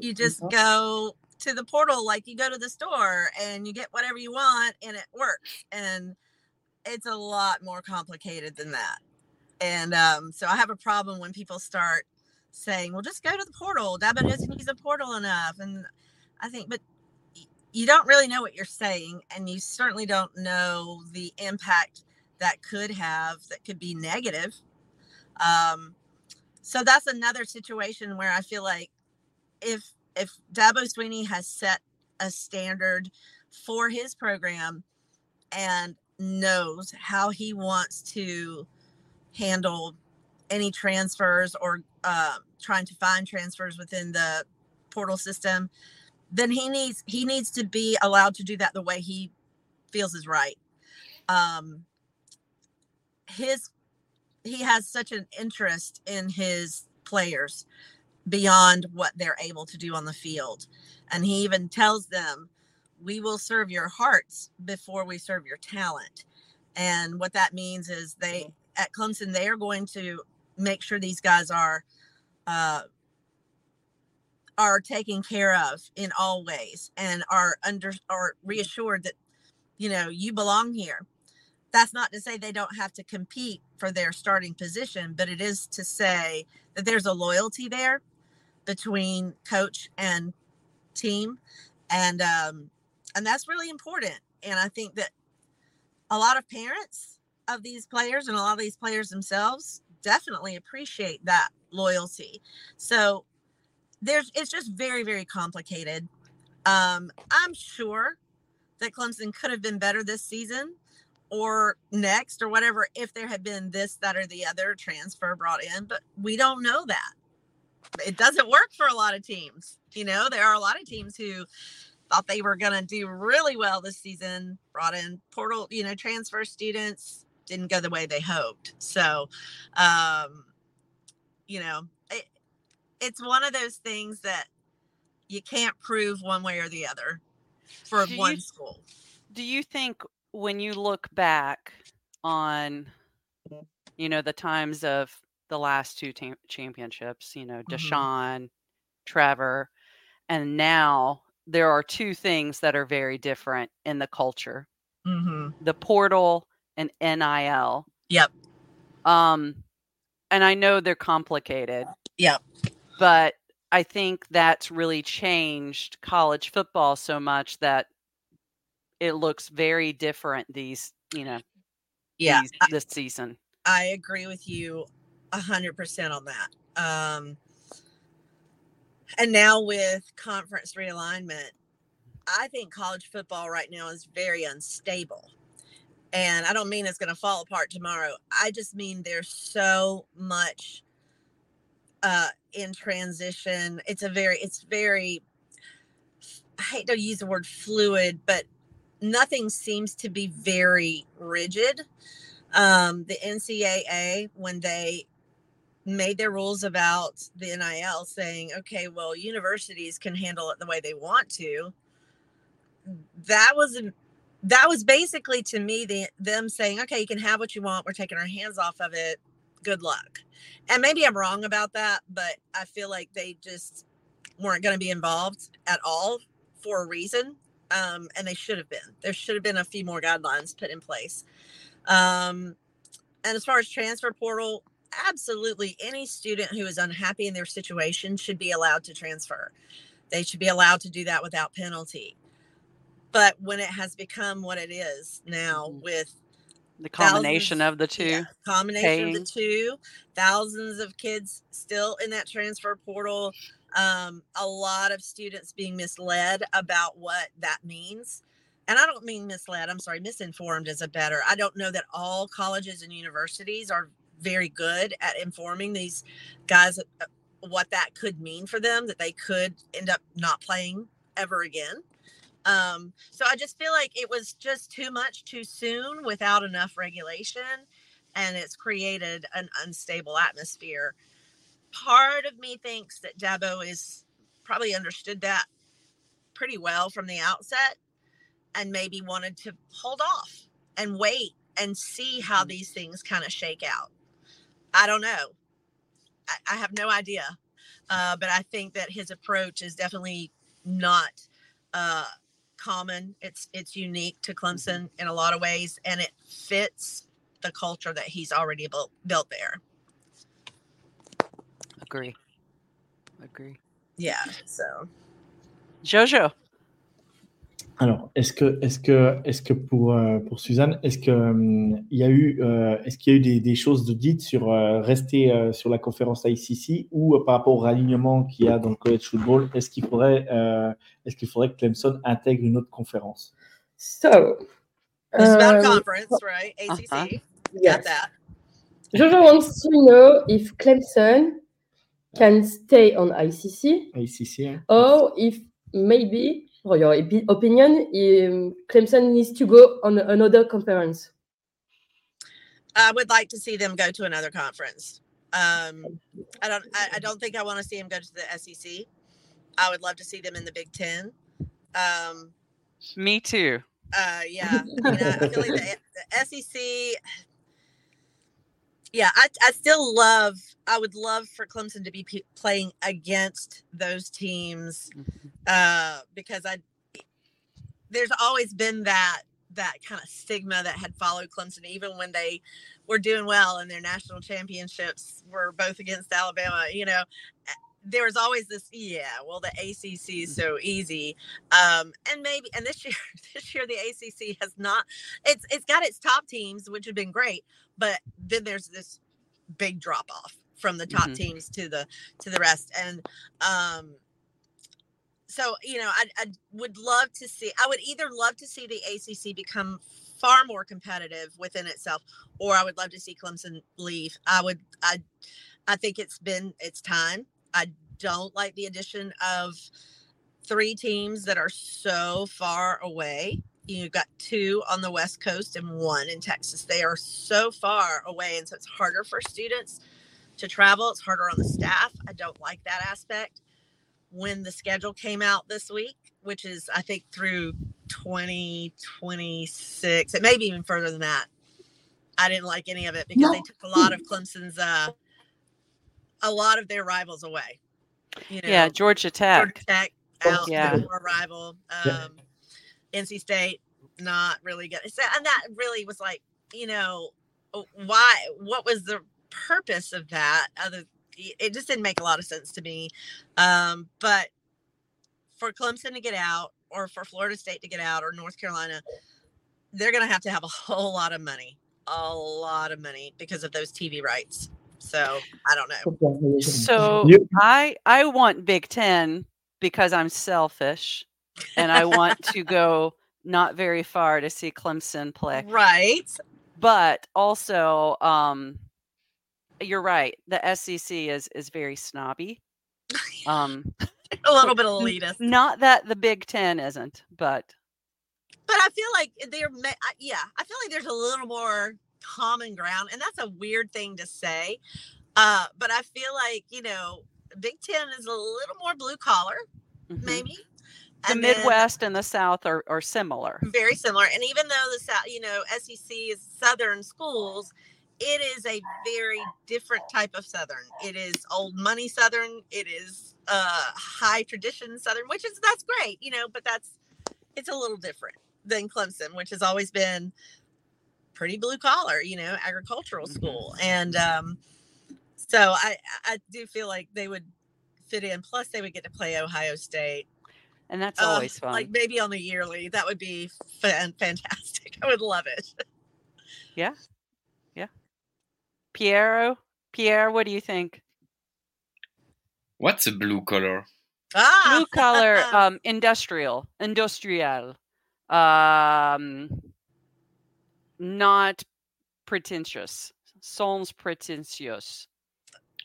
you just go to the portal like you go to the store and you get whatever you want and it works. And it's a lot more complicated than that. And um, so i have a problem when people start saying well just go to the portal. Doesn't use the portal enough. And i think but you don't really know what you're saying and you certainly don't know the impact that could have that could be negative. Um, so that's another situation where i feel like if if Dabo Swinney has set a standard for his program and knows how he wants to handle any transfers or uh, trying to find transfers within the portal system, then he needs he needs to be allowed to do that the way he feels is right. Um, his he has such an interest in his players beyond what they're able to do on the field. And he even tells them, We will serve your hearts before we serve your talent. And what that means is they at Clemson, they are going to make sure these guys are uh, are taken care of in all ways and are under are reassured that you know you belong here. That's not to say they don't have to compete for their starting position, but it is to say that there's a loyalty there between coach and team and um and that's really important and i think that a lot of parents of these players and a lot of these players themselves definitely appreciate that loyalty so there's it's just very very complicated um i'm sure that clemson could have been better this season or next or whatever if there had been this that or the other transfer brought in but we don't know that it doesn't work for a lot of teams. You know, there are a lot of teams who thought they were going to do really well this season, brought in portal, you know, transfer students, didn't go the way they hoped. So, um, you know, it's one of those things that you can't prove one way or the other for Do you- one school. Do you think when you look back on, you know, the times of the last two tam- championships, you know, Mhm. Trevor, and now there are two things that are very different in the culture Mm-hmm. the portal and NIL. Yep. Um, and I know they're complicated. Yep. But I think that's really changed college football so much that it looks very different these, you know, Yeah. these, this season. I agree with you a hundred percent on that. Um, and now with conference realignment, I think college football right now is very unstable. And I don't mean it's going to fall apart tomorrow. I just mean there's so much uh, in transition. It's a very, it's very, I hate to use the word fluid, but nothing seems to be very rigid um, the NCAA when they made their rules about the NIL saying, okay, well, universities can handle it the way they want to. That was that was basically to me the, them saying, okay, you can have what you want. We're taking our hands off of it. Good luck. And maybe I'm wrong about that, but I feel like they just weren't going to be involved at all for a reason. Um, and they should have been. There should have been a few more guidelines put in place. Um, and as far as transfer portal, absolutely any student who is unhappy in their situation should be allowed to transfer. They should be allowed to do that without penalty. But when it has become what it is now Mhm. with The combination thousands- of the two. yeah, combination of the two, thousands of kids still in that transfer portal, um, a lot of students being misled about what that means. And I don't mean misled, I'm sorry, misinformed is a better. I don't know that all colleges and universities are very good at informing these guys uh, what that could mean for them, that they could end up not playing ever again. Um, so I just feel like it was just too much too soon without enough regulation, and it's created an unstable atmosphere. Part of me thinks that Dabo is probably understood that pretty well from the outset and maybe wanted to hold off and wait and see how these things kind of shake out. I don't know. I, I have no idea. Uh, but I think that his approach is definitely not uh, common. It's it's unique to mm-hmm. Clemson in a lot of ways, and it fits the culture that he's already built built there. Agree. Agree. Yeah. So Jojo. Alors, est-ce que, est-ce que, est-ce que pour, euh, pour Suzanne, est-ce que hum, il y a eu, euh, est-ce qu'il y a eu des, des choses de dites sur euh, rester euh, sur la conférence ICC ou euh, par rapport au ralignement qu'il y a dans le college football, est-ce qu'il faudrait, euh, est-ce qu'il faudrait que Clemson intègre une autre conférence? So, it's about um, conference, right? ACC. Uh-huh. Got yes. that. Jojo wants to know if Clemson can stay on ICC ICC hein or if maybe, for your opinion, um, Clemson needs to go on another conference. I would like to see them go to another conference. Um, I don't. I, I don't think I want to see them go to the SEC. I would love to see them in the Big Ten. Um, Me too. uh, yeah, I, mean, I, I feel like the, the SEC. Yeah, I, I still love. I would love for Clemson to be p- playing against those teams uh, because I. There's always been that that kind of stigma that had followed Clemson, even when they were doing well and their national championships, were both against Alabama. You know, eh, there was always this, yeah, well, the ACC is so easy, um, and maybe, and this year, this year the ACC has not. It's it's got its top teams, which have been great, but then there's this big drop off from the top Mhm. teams to the to the rest, and um, so you know I, I would love to see i would either love to see the acc become far more competitive within itself or i would love to see clemson leave. I would i i think it's been it's time. I don't like the addition of three teams that are so far away. You've got two on the west coast and one in texas. They are so far away and so it's harder for students to travel. It's harder on the staff. I don't like that aspect when the schedule came out this week, which is I think through 2026. It may be even further than that. I didn't like any of it because they took a lot of Clemson's uh a lot of their rivals away. You know, Yeah, Georgia Tech. Georgia Tech. Tech Oh, out yeah. yeah. a rival. Yeah. Um NC State not really good. So, and that really was like, you know, why what was the purpose of that other it just didn't make a lot of sense to me. Um, but for Clemson to get out, or for Florida State to get out, or North Carolina, they're going to have to have a whole lot of money, a lot of money because of those TV rights. So I don't know. So I I want Big Ten because I'm selfish and I want to go not very far to see Clemson play. Right. But also, um, you're right. The SEC is is very snobby. Um, A little bit elitist. not that the Big Ten isn't, but But I feel like they're, yeah, I feel like there's a little more common ground, and that's a weird thing to say. Uh, but I feel like you know, Big Ten is a little more blue collar, Mhm. maybe. The And then- Midwest and the South are, are similar. very similar. And even though the South, you know, SEC is Southern schools, it is a very different type of Southern. It is old money Southern. It is uh, high tradition Southern, which is that's great, you know, but that's it's a little different than Clemson, which has always been pretty blue collar, you know, agricultural Mhm. school. And um, so I I do feel like they would fit in. Plus, they would get to play Ohio State. And that's Uh, always fun. Like maybe on the yearly, that would be fan- fantastic. I would love it. Piero, Pierre, what do you think? What's a blue color? Ah, Blue collar, um, industrial, industrial, um, not pretentious, sans pretentious.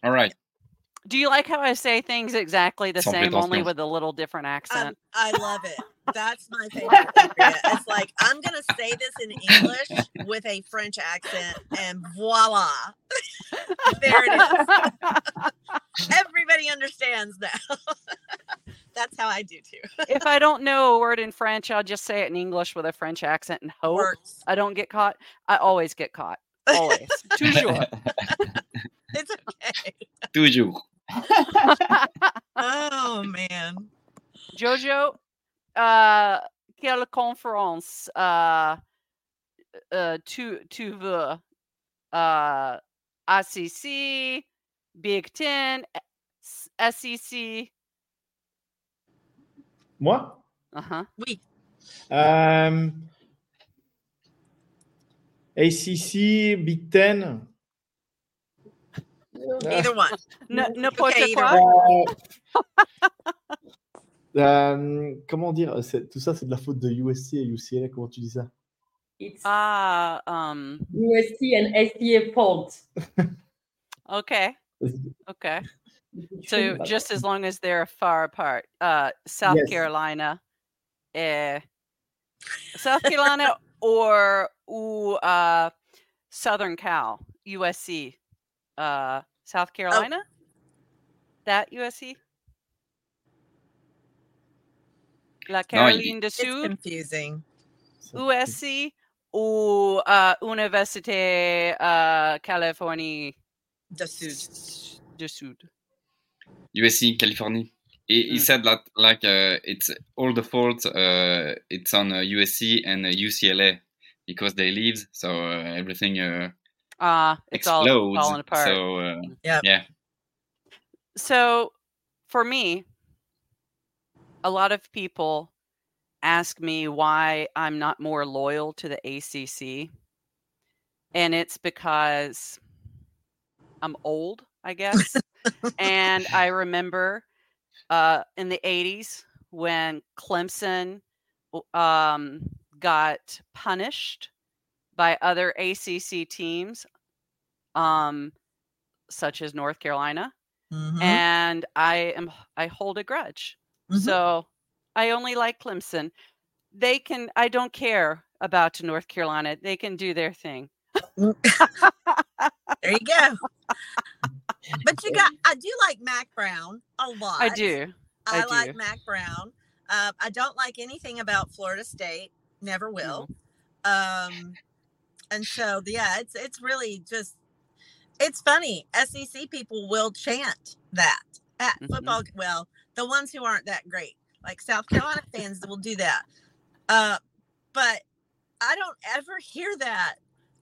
All right. Do you like how I say things exactly the Sans same, only with a little different Um, accent? I love it. That's my favorite. Andrea. It's like I'm gonna say this in English with a French accent, and voila, there it is. Everybody understands now. That's how I do too. if I don't know a word in French, I'll just say it in English with a French accent and hope Works. I don't get caught. I always get caught. Always. Toujours. It's okay. Toujours. Oh man. Jojo, uh, quelle conférence uh, uh, tu, tu veux? Uh, ACC, Big Ten, SEC. Moi Uh-huh. Oui. Euh, ACC, Big Ten. Either one. N- N'importe Okay, either quoi. Euh, comment dire Tout ça, c'est de la faute de USC et UCLA. Comment tu dis ça? It's Ah, um, USC and SPA fault. okay. Okay. So just as long as they're far apart. Uh, South Yes. Carolina, eh, South Carolina or ooh, uh, Southern Cal, USC, uh, South Carolina? That USC. La Caroline du It's Sud, confusing. USC ou uh, Université uh, Californie The Sud. du Sud. USC, Californie. He, he Mm. said that like uh, it's all the fault. Uh, it's on uh, USC and uh, UCLA because they leave, so uh, everything uh, Ah, it's all explodes. falling apart. So uh, Yep. yeah, so for me a lot of people ask me why i'm not more loyal to the acc and it's because i'm old i guess and i remember uh, in the 80s when clemson um, got punished by other acc teams um, such as north carolina Mhm. and I am I hold a grudge. Mhm. So I only like Clemson. They can I don't care about North Carolina. They can do their thing. There you go. but you got, I do like Mack Brown a lot. I do. I I, like. Mack Brown. Uh, I don't like anything about Florida State. Never will. Um, and so yeah, it's it's really just it's funny. SEC people will chant that at Mhm. football. Well, the ones who aren't that great, like South Carolina fans, will do that. Uh, but I don't ever hear that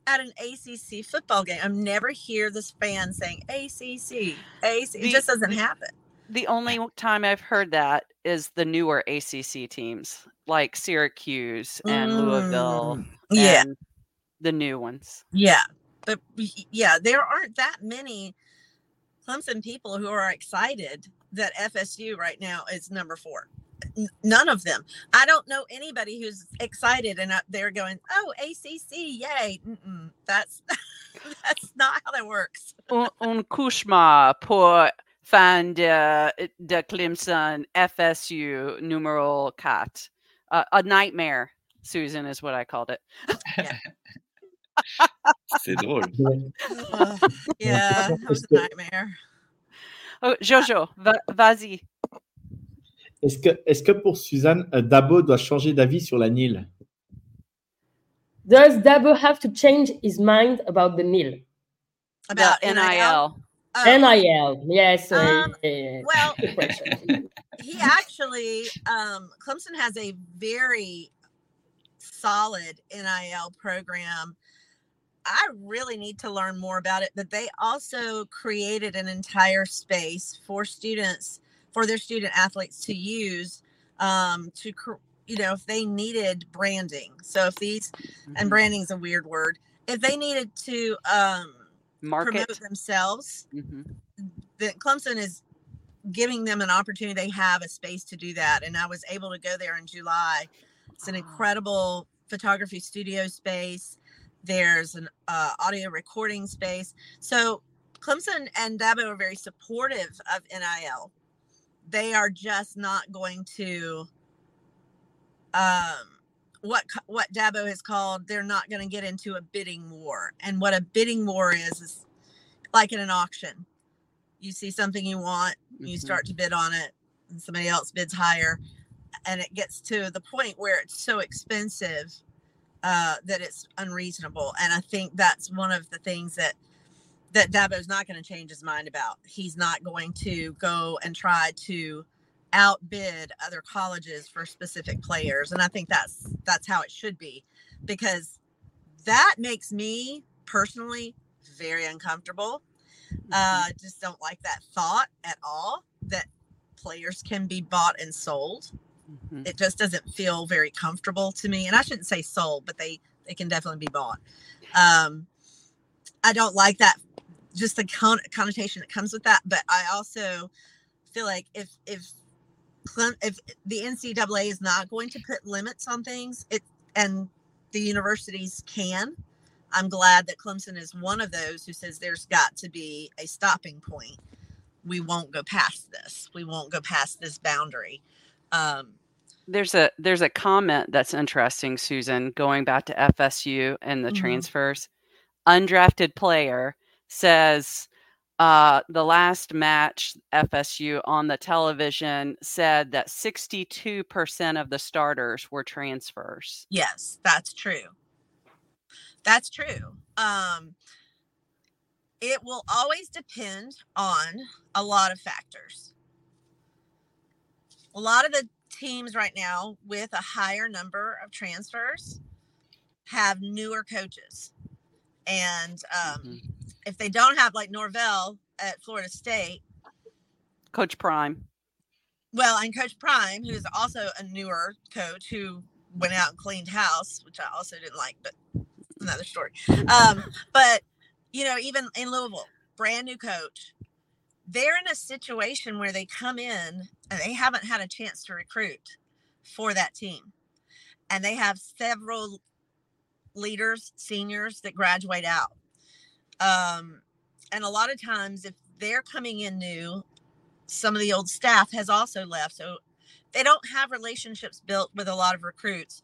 at an ACC football game. I never hear this fan saying ACC. ACC. The- It just doesn't happen. The only time I've heard that is the newer ACC teams like Syracuse and Louisville Mm, Yeah. and the new ones. Yeah, but yeah, there aren't that many Clemson people who are excited that FSU right now is number four. N- none of them. I don't know anybody who's excited and up there going, "Oh, ACC, yay!" Mm-mm, that's that's not how that works. un, un cauchemar pour fan de, de Clemson FSU numéro cat. Uh, a nightmare, Susan, is what I called it. C'est drôle. Ugh, yeah, that was a nightmare. Oh, Jojo, va- vas-y. Est-ce que, est que pour Suzanne, euh, Dabo doit changer d'avis sur la NIL Does Dabo have to change his mind about the nil? The About NIL. NIL. Oh, NIL, yes. Um, uh, well, he actually, um, Clemson has a very solid NIL program. I really need to learn more about it, but they also created an entire space for students, for their student athletes to use um, to, you know, if they needed branding. So if these, and Mhm. branding is a weird word, if they needed to um, Market. promote themselves, Mhm. that Clemson is giving them an opportunity. They have a space to do that. And I was able to go there in July. It's an Ah. incredible photography studio space. There's an uh, audio recording space. So Clemson and Dabo are very supportive of NIL. They are just not going to um what what Dabo has called they're not going to get into a bidding war. And what a bidding war is is like in an auction. You see something you want, you Mhm. start to bid on it, and somebody else bids higher, and it gets to the point where it's so expensive uh, that it's unreasonable. And I think that's one of the things that that Dabo's not going to change his mind about. He's not going to go and try to outbid other colleges for specific players, and I think that's that's how it should be, because that makes me personally very uncomfortable. Uh, just don't like that thought at all that players can be bought and sold. Mhm. It just doesn't feel very comfortable to me. And I shouldn't say sold, but they they can definitely be bought. Um, I don't like that, just the con- connotation that comes with that. But I also feel like if if if the NCAA is not going to put limits on things, it and the universities can. I'm glad that Clemson is one of those who says there's got to be a stopping point. We won't go past this. We won't go past this boundary. Um, There's a there's a comment that's interesting, Susan, going back to FSU and the Mhm. transfers. Undrafted player says uh, the last match FSU on the television said that 62% of the starters were transfers. Yes, that's true. That's true. Um, it will always depend on a lot of factors. A lot of the teams right now with a higher number of transfers have newer coaches. And um, Mhm. if they don't have, like Norvell at Florida State, Coach Prime. well, and Coach Prime, who is also a newer coach who went out and cleaned house, which I also didn't like, but another story. Um, but you know, even in Louisville, brand new coach, they're in a situation where they come in and they haven't had a chance to recruit for that team, and they have several leaders, seniors that graduate out. Um, and a lot of times, if they're coming in new, some of the old staff has also left. So they don't have relationships built with a lot of recruits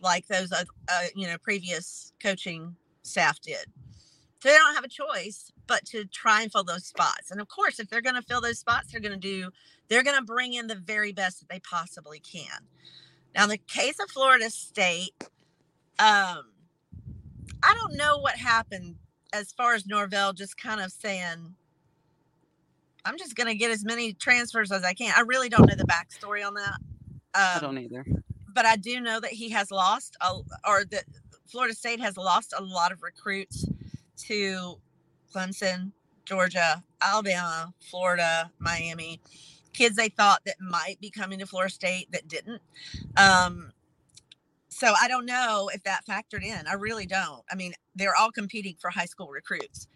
like those, uh, uh, you know, previous coaching staff did. So they don't have a choice but to try and fill those spots. And of course, if they're going to fill those spots, they're going to do, they're going to bring in the very best that they possibly can. Now, in the case of Florida State, um, I don't know what happened as far as Norvell just kind of saying, I'm just going to get as many transfers as I can. I really don't know the backstory on that. I Um, don't either. but I do know that he has lost, a, or that Florida State has lost a lot of recruits to Clemson, Georgia, Alabama, Florida, Miami. Kids they thought that might be coming to Florida State that didn't. Um, so I don't know if that factored in. I really don't. I mean, they're all competing for high school recruits.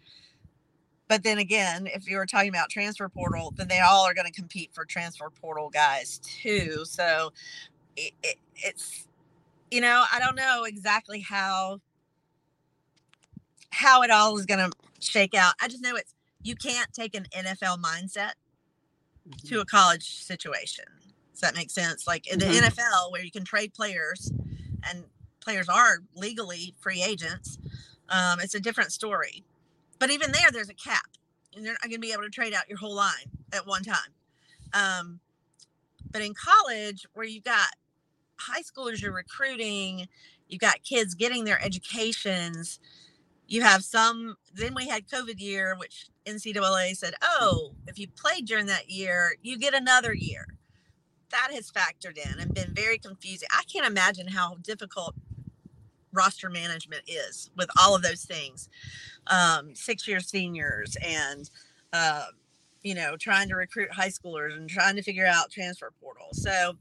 But then again, if you were talking about transfer portal, then they all are going to compete for transfer portal guys too. So it, it, it's you know i don't know exactly how how it all is going to shake out i just know it's you can't take an nfl mindset to a college situation does that make sense like in the Mhm. nfl where you can trade players and players are legally free agents Um, it's a different story. But even there, there's a cap. And you're not going to be able to trade out your whole line at one time. Um, but in college, where you've got high schoolers you're recruiting, you've got kids getting their educations, you have some, then we had COVID year, which NCAA said, oh, if you played during that year, you get another year. That has factored in and been very confusing. I can't imagine how difficult roster management is with all of those things. Um, six year seniors and, uh, you know, trying to recruit high schoolers and trying to figure out transfer portal. So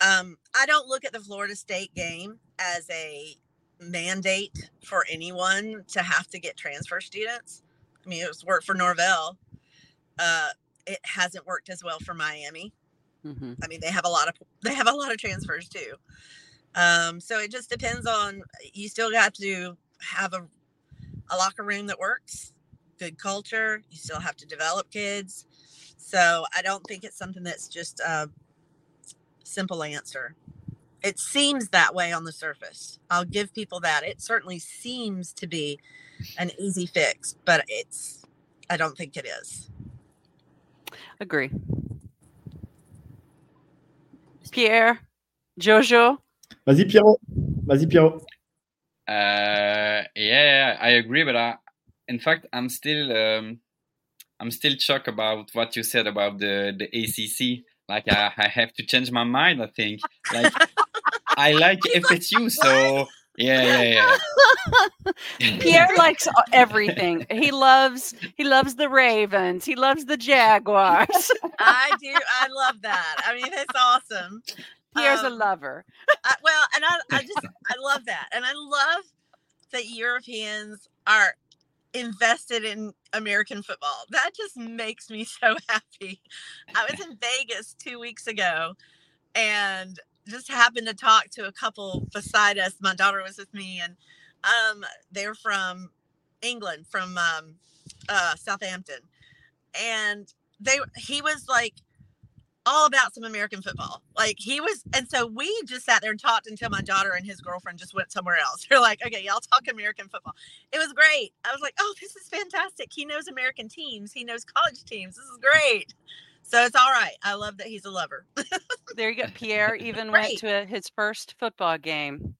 um, I don't look at the Florida State game as a mandate for anyone to have to get transfer students. I mean, it was worked for Norvell. Uh, it hasn't worked as well for Miami. Mm-hmm. I mean, they have a lot of they have a lot of transfers too. Um, so it just depends on you still got to have a a locker room that works, good culture. You still have to develop kids. So I don't think it's something that's just a simple answer. It seems that way on the surface. I'll give people that. It certainly seems to be an easy fix, but it's I don't think it is. Agree. Pierre, Jojo. Vas-y, Pierrot. Vas-y, Pierrot. Uh, yeah, I agree, but I, in fact, I'm still, um, I'm still shocked about what you said about the the ACC. Like, I, I have to change my mind. I think. Like, I like FSU, so yeah, yeah, yeah. Pierre likes everything. He loves he loves the Ravens. He loves the Jaguars. I do. I love that. I mean, it's awesome. Pierre's a Um, lover. I, well, and I, I just I love that, and I love that Europeans are invested in American football. That just makes me so happy. I was in Vegas two weeks ago, and just happened to talk to a couple beside us. My daughter was with me, and um, they're from England, from um, uh, Southampton, and they he was like all about some American football. Like he was, and so we just sat there and talked until my daughter and his girlfriend just went somewhere else. They're like, okay, y'all talk American football. It was great. I was like, oh, this is fantastic. He knows American teams. He knows college teams. This is great. So it's all right. I love that he's a lover. There you go. Pierre even Right. went to his first football game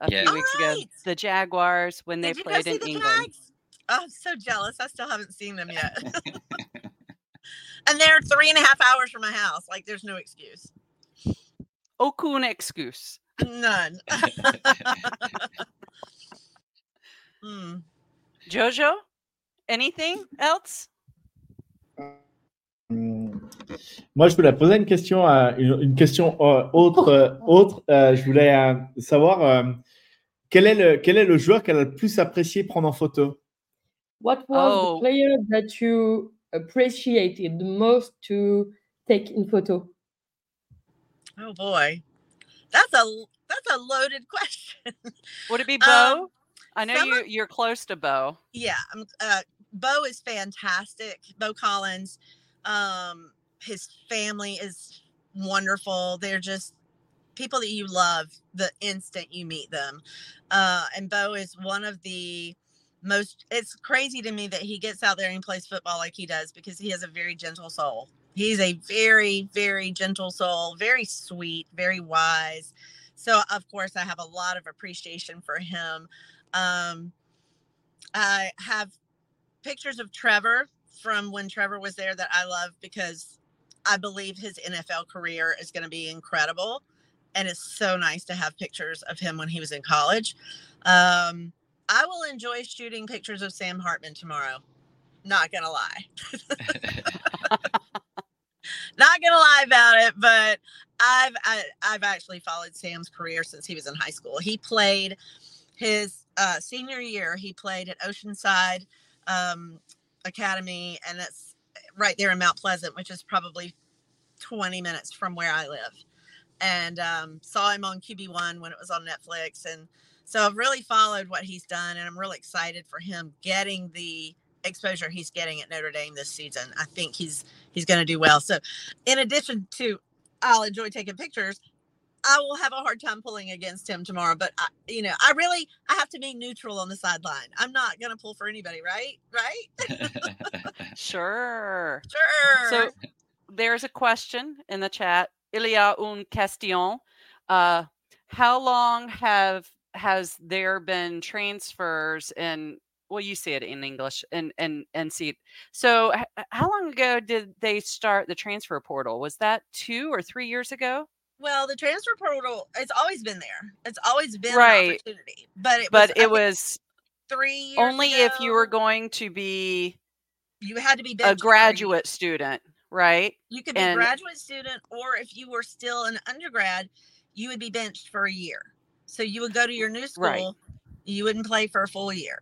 a Yeah. few weeks ago. The Jaguars when they Did you go played in the England. Jags? Oh, I'm so jealous. I still haven't seen them yet. and they're three and a half hours from my house. Like, there's no excuse. Aucune excuse. None. Hmm. Jojo, anything else? Hum, Moi, je voulais poser une question, à- une, une question euh, autre. euh, autre. Euh, je voulais euh, savoir euh, quel, est le, quel est le joueur qu'elle a le plus apprécié prendre en photo? What was Oh. the player that you appreciated the most to take in photo? Oh boy, that's a that's a loaded question. Would it be Um, Bo? I know you of- you're close to Bo. yeah, um, uh, Bo is fantastic. Bo Collins, um, his family is wonderful. They're just people that you love the instant you meet them. Uh, and Bo is one of the most. It's crazy to me that he gets out there and plays football like he does because he has a very gentle soul. He's a very, very gentle soul, very sweet, very wise. So, of course, I have a lot of appreciation for him. Um, I have pictures of Trevor from when Trevor was there that I love because I believe his NFL career is going to be incredible. And it's so nice to have pictures of him when he was in college. Um, I will enjoy shooting pictures of Sam Hartman tomorrow. Not going to lie. Not going to lie about it, but I've I, I've actually followed Sam's career since he was in high school. He played his uh, senior year. He played at Oceanside um, Academy, and it's right there in Mount Pleasant, which is probably 20 minutes from where I live. And um, saw him on QB1 when it was on Netflix, and so I've really followed what he's done, and I'm really excited for him getting the exposure he's getting at Notre Dame this season. I think he's he's going to do well. So, in addition to I'll enjoy taking pictures. I will have a hard time pulling against him tomorrow. But I, you know, I really I have to be neutral on the sideline. I'm not gonna pull for anybody, right? Right? Sure. sure. So there's a question in the chat. Il y a une question. Uh, how long have has there been transfers in? Well, you see it in English and and and see. it. So, h- how long ago did they start the transfer portal? Was that two or three years ago? Well, the transfer portal it's always been there. It's always been Right. an opportunity. But it But was, it was three only if you were going to be you had to be a graduate student, right? You could be and- a graduate student, or if you were still an undergrad, you would be benched for a year. So you would go to your new school, Right. you wouldn't play for a full year,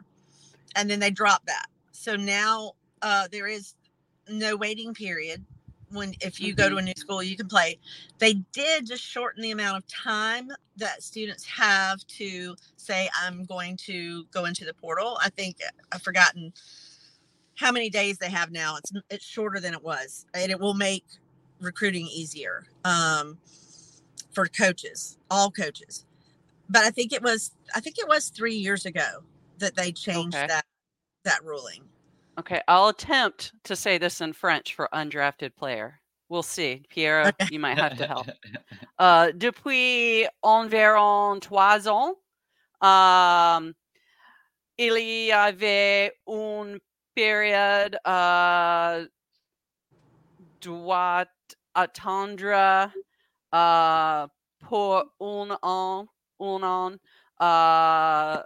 and then they drop that. So now uh, there is no waiting period. When if you go to a new school, you can play. They did just shorten the amount of time that students have to say, "I'm going to go into the portal." I think I've forgotten how many days they have now. It's it's shorter than it was, and it will make recruiting easier um, for coaches, all coaches. But I think it was I think it was three years ago that they changed Okay. that that ruling. Okay, I'll attempt to say this in French for undrafted player. We'll see. Pierre, you might have to help. Euh, depuis environ trois ans, euh, il y avait une période euh, doit attendre euh, pour un an, un an. euh,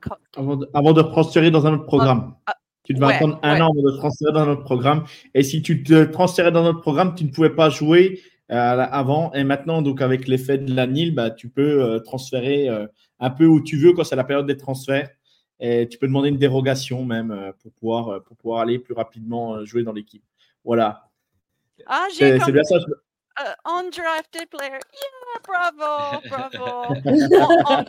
co- Avant de, avant de transférer dans un autre programme. ah, tu devais ouais, attendre un ouais. an avant de transférer dans un autre programme. Et si tu te transférais dans un autre programme, tu ne pouvais pas jouer euh, avant. Et maintenant, donc avec l'effet de la NIL, bah, tu peux euh, transférer euh, un peu où tu veux quand c'est la période des transferts. Et tu peux demander une dérogation même pour, pouvoir, pour pouvoir aller plus rapidement jouer dans l'équipe. Voilà. Ah, j'ai C'est bien ça. uh, undrafted player. Yeah, bravo, bravo. on-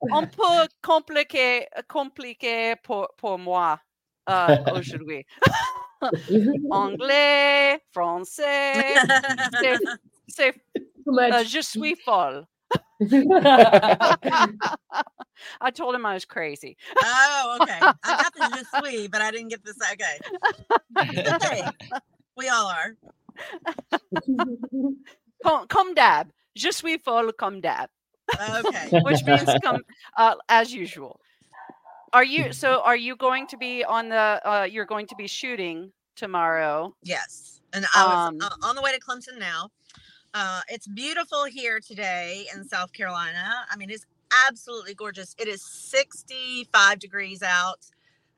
on- on peut compliquer, compliquer pour, pour moi euh, aujourd'hui. Anglais, français, c'est, c'est, Too euh, je suis folle. I told him I was crazy. Oh, okay. I got the je suis, but I didn't get this. Okay. Okay. We all are. Come, comme d'hab. Je suis folle comme d'hab. Okay. which means come uh, as usual. Are you so? Are you going to be on the? Uh, you're going to be shooting tomorrow. Yes. And I was Um, uh, on the way to Clemson now. Uh, it's beautiful here today in South Carolina. I mean, it's absolutely gorgeous. It is 65 degrees out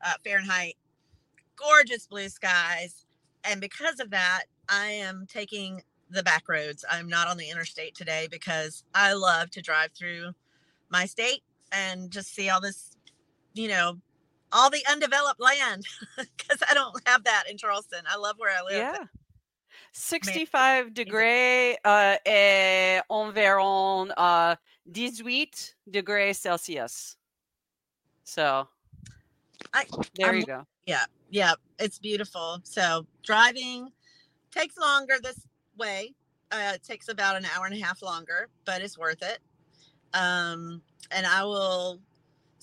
uh, Fahrenheit, gorgeous blue skies. And because of that, I am taking the back roads. I'm not on the interstate today because I love to drive through my state and just see all this, you know, all the undeveloped land because I don't have that in Charleston. I love where I live. Yeah. 65 degrés uh, et environ uh, 18 degrés Celsius. So I- there I'm- you go. Yeah, Yeah. it's beautiful. So driving takes longer this way. Uh, it takes about an hour and a half longer, but it's worth it. Um, and I will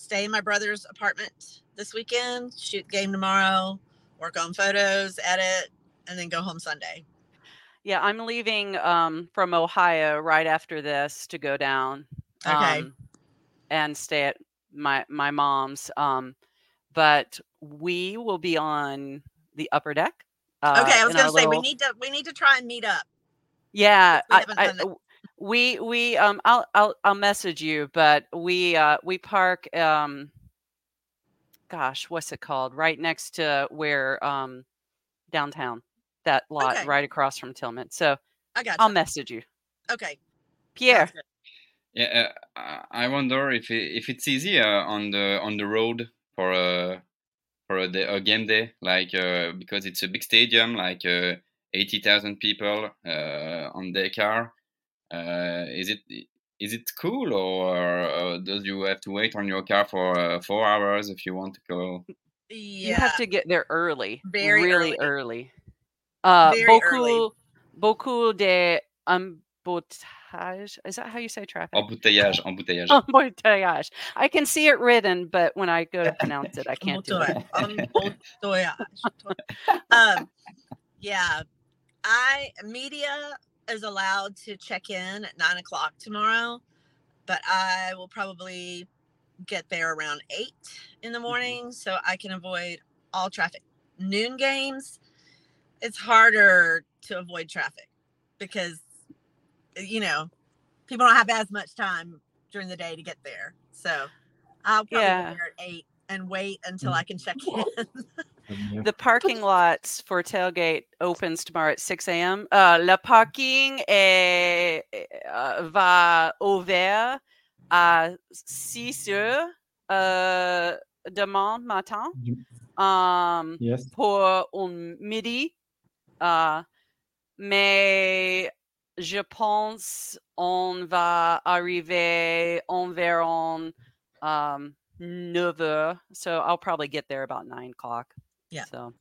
stay in my brother's apartment this weekend, shoot game tomorrow, work on photos, edit, and then go home Sunday. Yeah, I'm leaving um, from Ohio right after this to go down. Okay. um, and stay at my my mom's. Um, but we will be on the upper deck. Uh, okay, I was gonna say we need to we need to try and meet up. Yeah, we I, I- done that. w- we we um I'll I'll I'll message you, but we uh we park um gosh, what's it called? Right next to where um downtown. That lot Okay. right across from Tillman. So I got I'll you. message you. Okay. Pierre. Yeah, uh, I I wonder if it, if it's easy uh, on the on the road for a for a, day, a game day, like uh, because it's a big stadium, like uh, eighty thousand people uh, on their car. Uh, is it is it cool, or uh, does you have to wait on your car for uh, four hours if you want to go? Yeah. You have to get there early, Very really early. early. Uh, Very beaucoup, early. beaucoup de embouteillage. Is that how you say traffic? Embouteillage, embouteillage. Embouteillage. I can see it written, but when I go to pronounce it, I can't do it. Embouteillage. um, yeah, I media is allowed to check in at nine o'clock tomorrow, but I will probably get there around eight in the mm-hmm. morning so I can avoid all traffic. Noon games, it's harder to avoid traffic because uh, you know people don't have as much time during the day to get there. So I'll probably Yeah. be there at eight and wait until mm. I can check in. The parking lots for tailgate opens tomorrow at 6 a.m. Uh, le parking est, euh, va ouvert à 6 heures euh, demain matin um, Yes. pour un midi. Euh, mais je pense on va arriver environ um, 9 heures. So I'll probably get there about 9 o'clock. Yeah. So,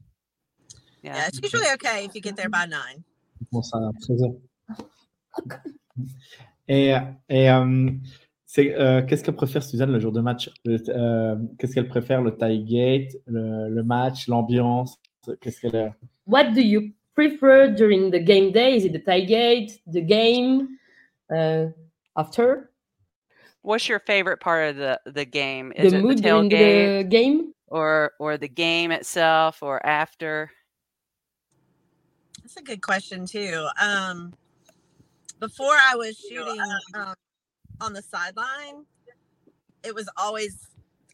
yeah, yeah. it's usually okay if you get there by nine. Bon, ça à 13 heures. Et, et euh, c'est, euh, qu'est-ce qu'elle préfère, Suzanne, le jour de match Le- euh, Qu'est-ce qu'elle préfère, le tailgate, le, le match, l'ambiance Qu'est-ce qu'elle What do you prefer during the game day? Is it the tailgate, the game, uh, after What's your favorite part of the, the game? Is the it mood during tailgate the game? Or or the game itself or after? That's a good question too. Um, before I was shooting um, on the sideline, it was always,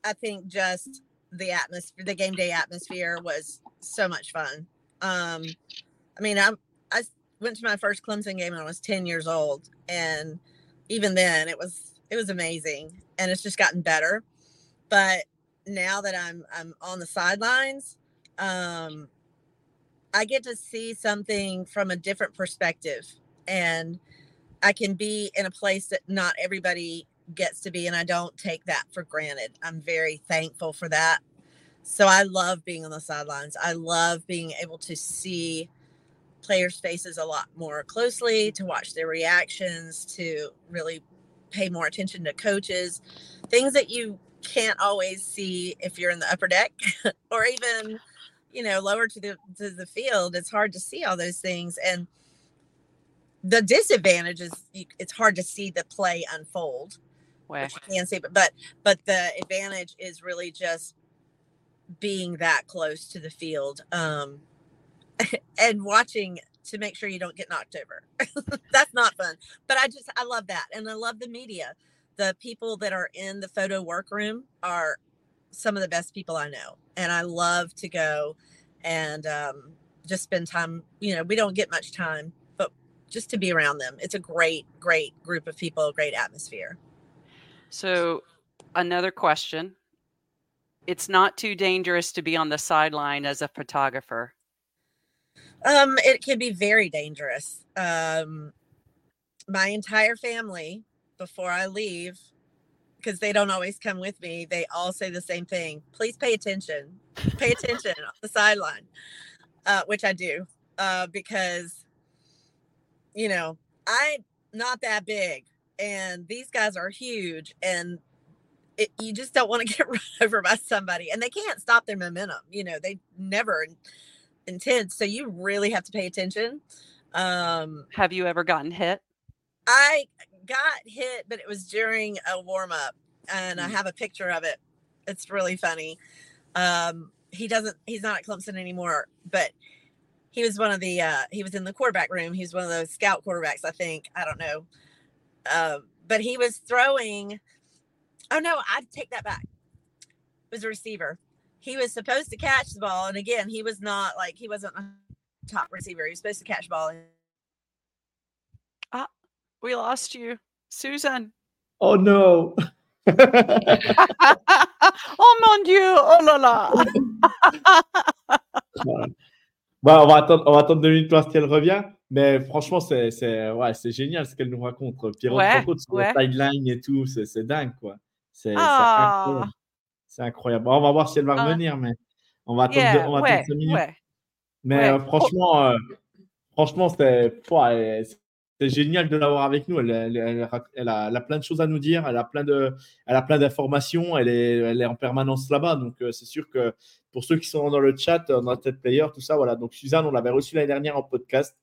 I think, just the atmosphere. The game day atmosphere was so much fun. Um, I mean, I I went to my first Clemson game when I was ten years old, and even then, it was it was amazing, and it's just gotten better. But now that I'm I'm on the sidelines, um, I get to see something from a different perspective and I can be in a place that not everybody gets to be and I don't take that for granted. I'm very thankful for that. So I love being on the sidelines. I love being able to see players' faces a lot more closely, to watch their reactions, to really pay more attention to coaches, things that you can't always see if you're in the upper deck or even you know lower to the to the field it's hard to see all those things and the disadvantage is you, it's hard to see the play unfold Where which you can see but but but the advantage is really just being that close to the field um and watching to make sure you don't get knocked over. That's not fun but i just i love that and i love the media the people that are in the photo workroom are some of the best people i know and i love to go and um just spend time you know we don't get much time but just to be around them it's a great great group of people great atmosphere So, another question. It's not too dangerous to be on the sideline as a photographer. Um, it can be very dangerous. Um, my entire family, before I leave, because they don't always come with me, they all say the same thing. Please pay attention. Pay attention on the sideline, uh, which I do, uh, because you know I'm not that big, and these guys are huge, and it, you just don't want to get run over by somebody, and they can't stop their momentum. You know, they never intend. So you really have to pay attention. Um, Have you ever gotten hit? I got hit, but it was during a warm up, and I Mm. have a picture of it. It's really funny. Um, he doesn't. He's not at Clemson anymore, but he was one of the. Uh, he was in the quarterback room. He was one of those scout quarterbacks, I think. I don't know. Uh, but he was throwing. Oh no, I take that back. It was a receiver. He was supposed to catch the ball, and again, he was not like he wasn't a top receiver. He was supposed to catch the ball. We lost you, Susan. Oh no oh mon Dieu! Oh là là! Bah, on, va attendre, on va attendre deux minutes voir si elle revient. Mais franchement, c'est c'est- ouais, c'est génial ce qu'elle nous raconte. Elle Ouais, sur ouais. la timeline et tout. C'est c'est dingue, quoi. C'est c'est Ah. incroyable. C'est incroyable. Bon, on va voir si elle va Ah. revenir, mais on va attendre, Yeah, on va ouais, attendre cinq minutes. Mais euh, franchement, euh, franchement, ouais, c'est génial de l'avoir avec nous. Elle, elle- elle- elle a, elle a plein de choses à nous dire. Elle a plein de, elle a plein d'informations. Elle est, elle est en permanence là-bas. Donc, euh, c'est sûr que pour ceux qui sont dans le chat, euh, dans Tête Player, tout ça, voilà. Donc, Suzanne, on l'avait reçue l'année dernière en podcast.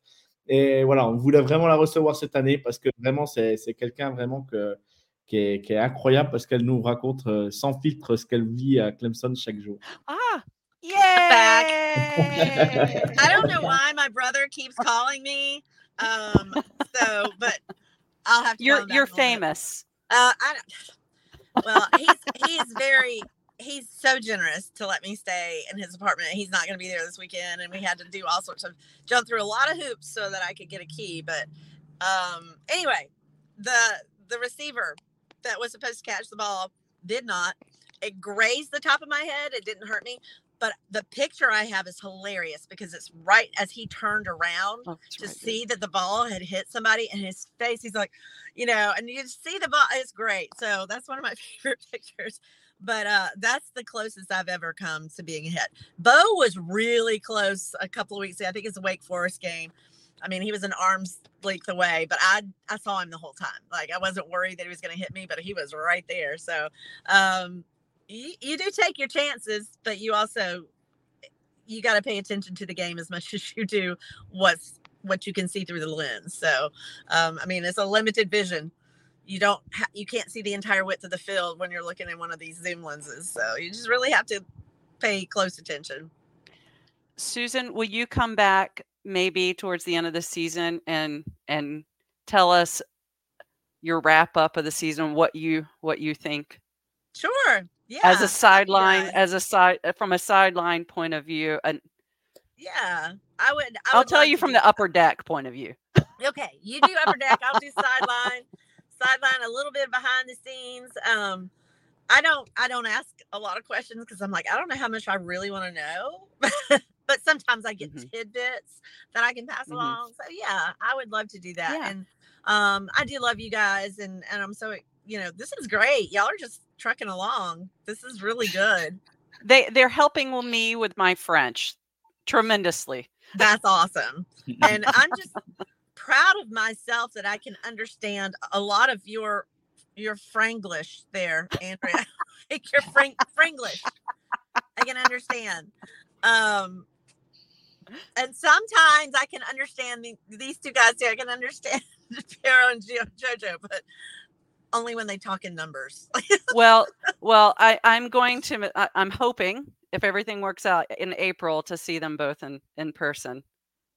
Et voilà, on voulait vraiment la recevoir cette année parce que vraiment, c'est c'est quelqu'un vraiment que, qui, est, qui est incroyable parce qu'elle nous raconte euh, sans filtre ce qu'elle vit à Clemson chaque jour. Ah, yay! I don't know why my brother keeps calling me. Um, so, but I'll have to. You're you're in a little bit. famous. Uh, I don't, well, he's he's very he's so generous to let me stay in his apartment. He's not going to be there this weekend, and we had to do all sorts of jump through a lot of hoops so that I could get a key. But um, anyway, the the receiver that was supposed to catch the ball did not. It grazed the top of my head. It didn't hurt me. But the picture I have is hilarious because it's right as he turned around Oh, to right. see that the ball had hit somebody and his face he's like you know and you see the ball it's great. So that's one of my favorite pictures. But uh that's the closest i've ever come to being hit. Bo was really close a couple of weeks ago i think it's a wake forest game. I mean he was an arm's length away but i i saw him the whole time. Like i wasn't worried that he was going to hit me but he was right there. So um you, you do take your chances but you also you got to pay attention to the game as much as you do what's what you can see through the lens. So, um, I mean, it's a limited vision. You don't, ha- you can't see the entire width of the field when you're looking in one of these zoom lenses. So you just really have to pay close attention. Susan, will you come back maybe towards the end of the season and and tell us your wrap up of the season, what you what you think Sure. Yeah. as a sideline, yeah. as a side from a sideline point of view, and yeah. I would. I I'll would tell love you from the that. upper deck point of view. Okay, you do upper deck. I'll do sideline. Sideline a little bit behind the scenes. Um, I don't. I don't ask a lot of questions because I'm like, I don't know how much I really want to know. but sometimes I get Mhm. tidbits that I can pass Mhm. along. So yeah, I would love to do that. Yeah. And um, I do love you guys, and and I'm so you know this is great. Y'all are just trucking along. This is really good. They they're helping me with my French tremendously. That's awesome. and I'm just proud of myself that I can understand a lot of your your Franglish there, Andrea. like your Frank Franglish. I can understand. Um and sometimes I can understand the, these two guys here. I can understand Piero and Jo- Jojo, but only when they talk in numbers. well, well, I I'm going to I, I'm hoping if everything works out in April to see them both in in person.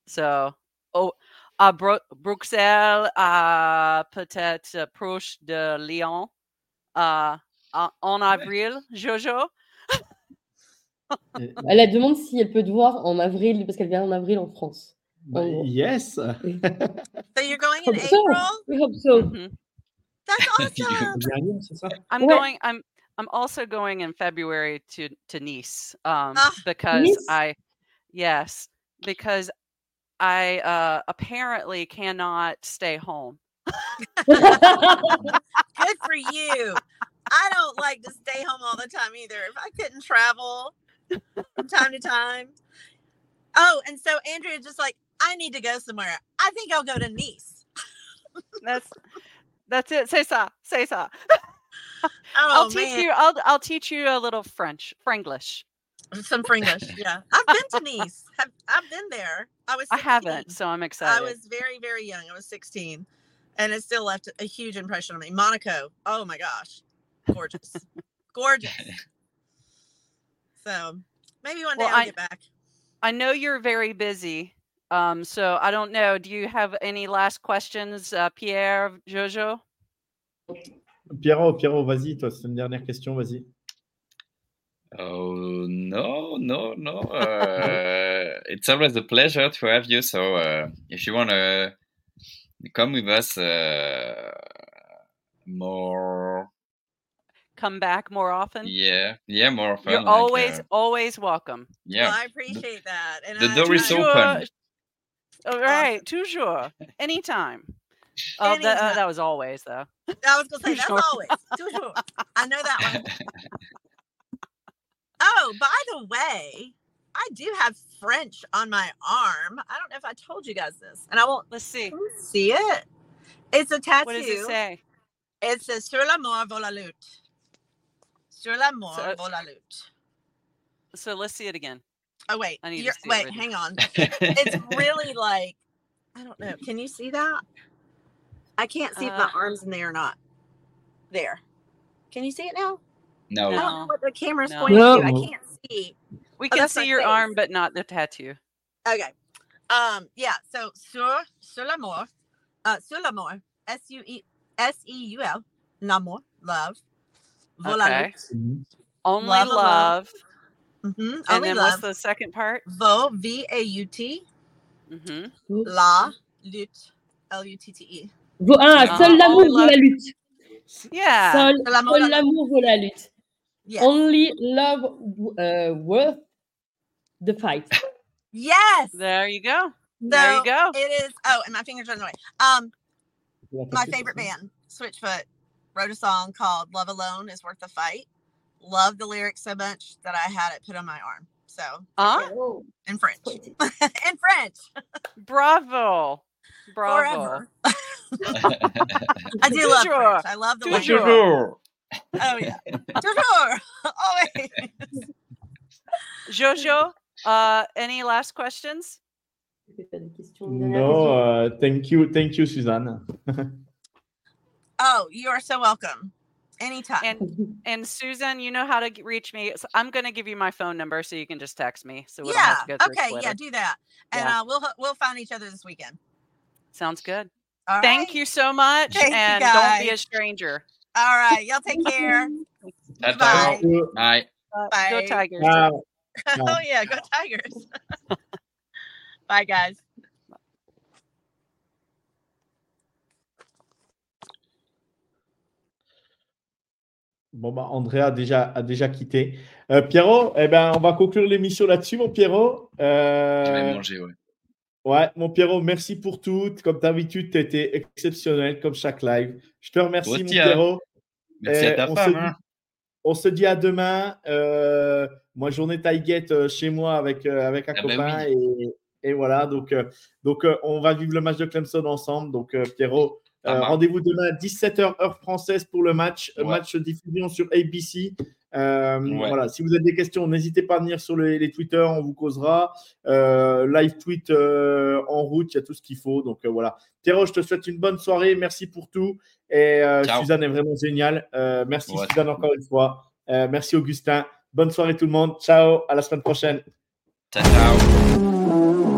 So, oh, à Bru- Bruxelles, à peut-être euh, proche de Lyon, euh, en, en avril, Jojo. Euh, elle elle demande si elle peut te voir en avril, parce qu'elle vient en avril en France. bah, Oh. yes. so you're going in Hope so. April? We hope so. Mhm. That's awesome. Dernier, c'est ça I'm going. I'm I'm also going in February to to Nice um, Ah, because Nice? I yes because I uh, apparently cannot stay home. Good for you. I don't like to stay home all the time either. If I couldn't travel from time to time. Oh, and so Andrea just like, I need to go somewhere. I think I'll go to Nice. That's that's it. Say ça. Say ça. Oh I'll teach man, you. I'll I'll teach you a little French, Franglish. some Frenglish. Yeah, I've been to Nice. Have, I've been there. I was. I haven't, so I'm excited. I was very, very young. I was 16, and it still left a huge impression on me. Monaco. Oh my gosh, gorgeous, gorgeous. So maybe one day Well, I'll I- get back. I know you're very busy. Um, so I don't know. Do you have any last questions, uh, Pierre, Jojo? Pierrot, Pierrot, vas-y, toi, c'est une dernière question, vas-y. Oh no, no, no. Uh, it's always a pleasure to have you. So uh, if you want to come with us uh, more, Come back more often. yeah, yeah, more often. You're like, always uh, always welcome. yeah. Well, I appreciate that. And the I, door is I- open. All right, toujours, anytime. Oh, that, uh, that was always though. I was gonna say that's always toujours. I know that one. Oh, by the way, I do have French on my arm. I don't know if I told you guys this, and I won't Let's see. see it. It's a tattoo. What does it say? It says Sur l'amour vaut la lutte. Sur l'amour So- vaut la lutte. So let's see it again. Oh wait, I need you're, see wait, written. hang on. It's really like I don't know. Can you see that? I can't see if my Uh, arms in there or not. There. Can you see it now? No. I don't know what the camera's No. pointing to. I can't see. We Oh, can see your face. arm, but not the tattoo. Okay. Um. Yeah. So sur sur l'amour, uh, sur l'amour, S U E S E U L, l'amour, love, vaut la Okay. Only Love love. alone. Mhm, And Only then love. what's the second part? Vaut V A U T la lutte L U T T E. Vo- Ah, Ah, seul l'amour only vaut la lutte. Yeah. Seul, Seul l'amour, seul la- vaut la lutte. Yes. Only love uh, worth the fight. Yes. There you go. There you go. It is. Oh, and my fingers are in the way. Um, my favorite band, Switchfoot, wrote a song called "Love Alone Is Worth the Fight." Loved the lyrics so much that I had it put on my arm. So Huh? Oh, in French, in French, Bravo. Bravo. I do love Toujours. French. I love the Toujours. language. Toujours. Oh yeah, toujours. Always. Jojo, uh, any last questions? T'as des questions, une dernière No, uh, thank you, thank you, Suzanne. Oh, you are so welcome. Anytime. And and Susan, you know how to reach me. So I'm going to give you my phone number so you can just text me. So we don't yeah. have to go through Okay. Twitter. Yeah. Do that, and Yeah. uh, we'll we'll find each other this weekend. Sounds good. All Thank right? you so much. Thank and don't be a stranger. All right. Y'all take care. Ciao, Bye. ciao. Bye. Go Tigers. Ciao. oh yeah, go Tigers. Bye guys. Bon, bah, Andrea a déjà, a déjà quitté. Euh, Pierrot, eh ben, on va conclure l'émission là-dessus, mon Pierrot. Euh, Je vais manger, ouais. Ouais, mon Pierrot, merci pour tout. Comme d'habitude, tu été exceptionnel, comme chaque live. Je te remercie, mon hein. Pierrot. Merci à ta on femme. se hein. On se dit à demain. Euh, moi, journée tailgate euh, chez moi avec, avec un Ah ben copain. et, et voilà, donc, donc on va vivre le match de Clemson ensemble. Donc, Pierrot, euh, rendez-vous demain à 17h, heure française pour le match. Euh, Ouais. Match diffusion sur ABC. Euh, Ouais. Voilà, si vous avez des questions, n'hésitez pas à venir sur les, les Twitter, on vous causera. Euh, live tweet euh, en route, il y a tout ce qu'il faut. Donc voilà. Pierrot, je te souhaite une bonne soirée. Merci pour tout. Et. Suzanne est vraiment géniale. Merci Ouais. Suzanne encore une fois. Merci Augustin. Bonne soirée tout le monde. Ciao, à la semaine prochaine. Ciao, ciao.